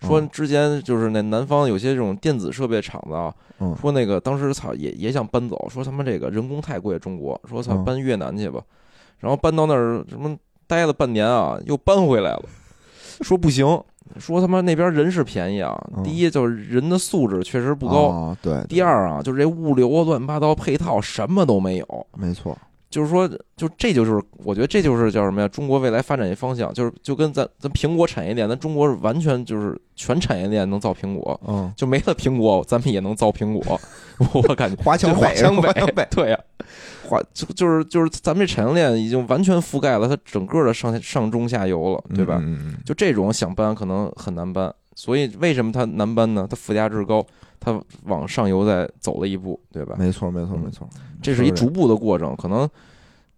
说嗯之前就是那南方有些这种电子设备厂子啊，嗯。说那个当时操也也想搬走，说他们这个人工太贵，中国说操嗯搬越南去吧，然后搬到那儿什么待了半年啊，又搬回来了，说不行，说他妈那边人是便宜啊，嗯第一就是人的素质确实不高，啊对，对第二啊就是这物流啊乱七八糟配套什么都没有，没错，就是说，就这就是我觉得这就是叫什么呀？中国未来发展一方向，就是就跟咱咱苹果产业链，咱中国是完全就是全产业链能造苹果，嗯，就没了苹果，咱们也能造苹果。我感觉华强北华强华强北对呀、华就就是就是咱们这产业链已经完全覆盖了它整个的上上中下游了，对吧？就这种想搬可能很难搬，所以为什么它难搬呢？它附加值高，它往上游再走了一步，对吧？没错没错嗯没错，这是一逐步的过程，可能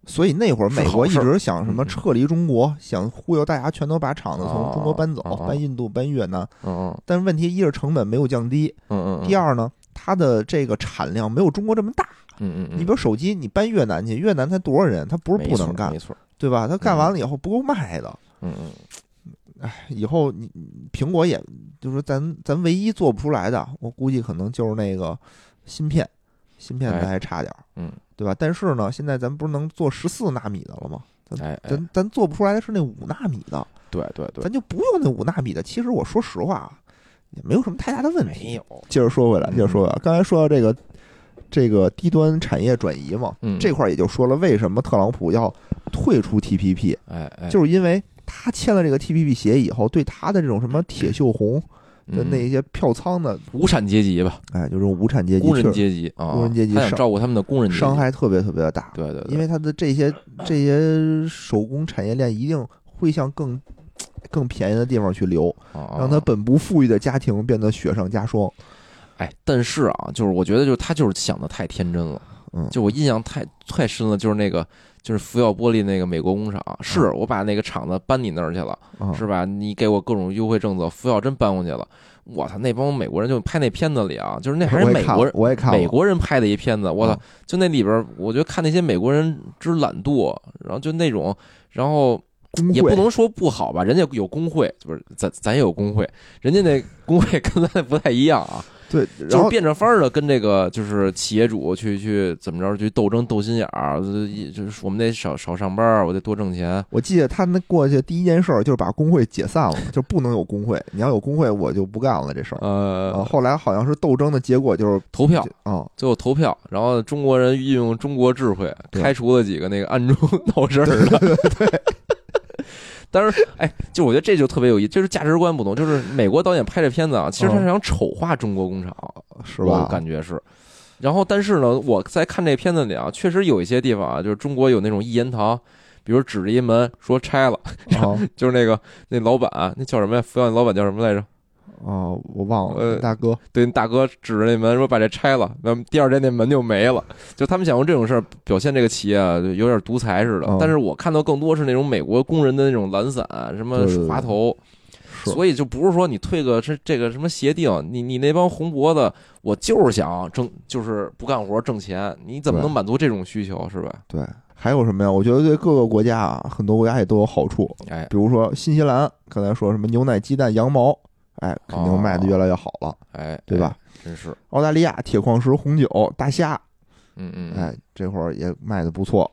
所以那会儿美国一直想什么撤离中国，想忽悠大家全都把厂子从中国搬走搬印度、搬越南。嗯嗯但是问题一是成本没有降低，嗯嗯，第二呢，它的这个产量没有中国这么大。嗯嗯嗯，你比如手机，你搬越南去，越南才多少人？他不是不能干没，错，对吧？他干完了以后不够卖的。嗯嗯哎，以后你你苹果也就是咱咱唯一做不出来的，我估计可能就是那个芯片，芯片咱还差点儿，嗯，对吧？但是呢，现在咱不是能做十四纳米的了吗？哎哎，咱咱做不出来的是那五纳米的，对对对，咱就不用那五纳米的。其实我说实话啊，也没有什么太大的问题。没有，接着说回来，嗯。接着说回来，刚才说到这个这个低端产业转移嘛，嗯，这块儿也就说了为什么特朗普要退出 TPP，哎哎，就是因为他签了这个 TPP 协议以后，对他的这种什么铁锈红的嗯。那些票仓的，无产阶级吧，哎，就这种无产阶级工人实阶级啊，工人阶级他想伤照顾他们的工人阶级。伤，害特别特别的大，对对对，因为他的这些这些手工产业链一定会向更更便宜的地方去流，啊让他本不富裕的家庭变得雪上加霜。哎，但是啊，就是我觉得就是他就是想的太天真了，嗯，就我印象太太深了，就是那个就是福耀玻璃那个美国工厂，是我把那个厂子搬你那儿去了，啊，是吧？你给我各种优惠政策，福耀真搬过去了。我操，那帮美国人就拍那片子里啊，就是那还是美国人，我也看美国人拍的一片子。我操嗯，就那里边，我觉得看那些美国人之懒惰，然后就那种，然后工也不能说不好吧，人家有工会，不是咱咱也有工会，人家那工会跟咱不太一样啊，对，然后就是变着法儿的跟这个就是企业主去去怎么着去斗争斗心眼儿，呃就是我们得少少上班儿，我得多挣钱。我记得他那过去第一件事儿就是把工会解散了，就不能有工会，你要有工会我就不干了这事儿。啊，呃，后来好像是斗争的结果就是投票，啊，最后投票，然后中国人运用中国智慧开除了几个那个暗中 闹事儿的。但是，哎，就我觉得这就特别有意思，就是价值观不同。就是美国导演拍这片子啊，其实他是想丑化中国工厂，我是吧？感觉是。然后，但是呢，我在看这片子里啊，确实有一些地方啊，就是中国有那种一言堂，比如指着一门说拆了，啊 就是那个那老板，那叫什么呀？福耀那老板叫什么来着？啊，我忘了，呃大哥，对，大哥指着那门说把这拆了，那么第二天那门就没了。就他们想用这种事儿表现这个企业啊，就有点独裁似的。嗯但是我看到更多是那种美国工人的那种懒散，什么对对对滑头，所以就不是说你退个这这个什么协定，你你那帮红脖子，我就是想挣，就是不干活挣钱，你怎么能满足这种需求是吧？对。还有什么呀？我觉得对各个国家啊，很多国家也都有好处。哎比如说新西兰，刚才说什么牛奶、鸡蛋、羊毛，哎，肯定卖的越来越好了，哎，对吧？哎？真是，澳大利亚铁矿石、红酒、大虾，嗯嗯，哎，这会儿也卖的不错。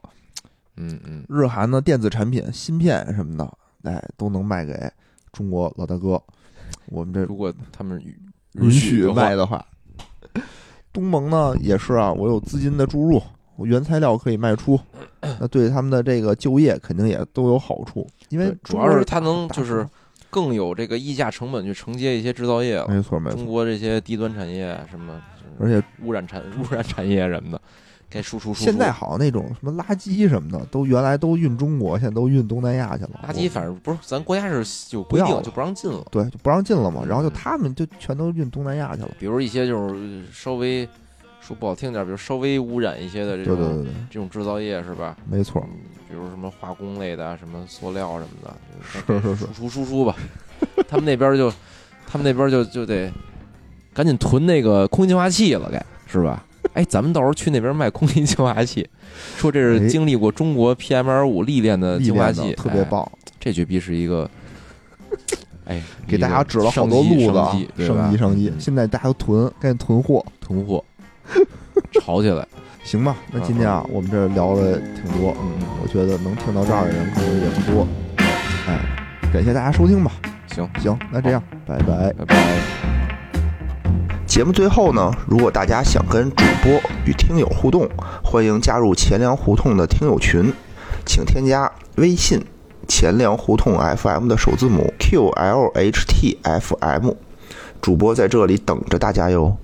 嗯嗯，日韩的电子产品、芯片什么的，哎，都能卖给中国老大哥。我们这如果他们允许卖的话，东盟呢也是啊，我有资金的注入，我原材料可以卖出，那对他们的这个就业肯定也都有好处，因为主要是他能就是更有这个溢价成本去承接一些制造业了。没错没错，中国这些低端产业什么，而且污染产 污染产业什么的，该输出输出。现在好像那种什么垃圾什么的，都原来都运中国，现在都运东南亚去了。垃圾反正不是咱国家是就规定，不要就不让进了。对就不让进了嘛，嗯然后就他们就全都运东南亚去了。比如一些就是稍微说不好听点儿，比如稍微污染一些的这种这种制造业是吧？没错，嗯，比如什么化工类的啊，什么塑料什么的，是是是输出输出吧。他们那边就，他们那边就就得赶紧囤那个空气净化器了，该是吧？哎，咱们到时候去那边卖空气净化器，说这哎是经历过中国 PM 二五历练的净化器，特别哎，棒，这绝逼是一个 哎，给大家指了好多路子啊升级，升级现在大家都囤，赶紧囤货。囤货，吵起来，行吧，那今天啊，我们这聊了挺多，嗯嗯，我觉得能听到这儿的人可能也不多。哎，感谢大家收听吧。行，行，那这样，拜拜。拜拜。节目最后呢，如果大家想跟主播与听友互动，欢迎加入钱粮胡同的听友群，请添加微信“钱粮胡同 FM” 的首字母 QLHTFM，主播在这里等着大家哟。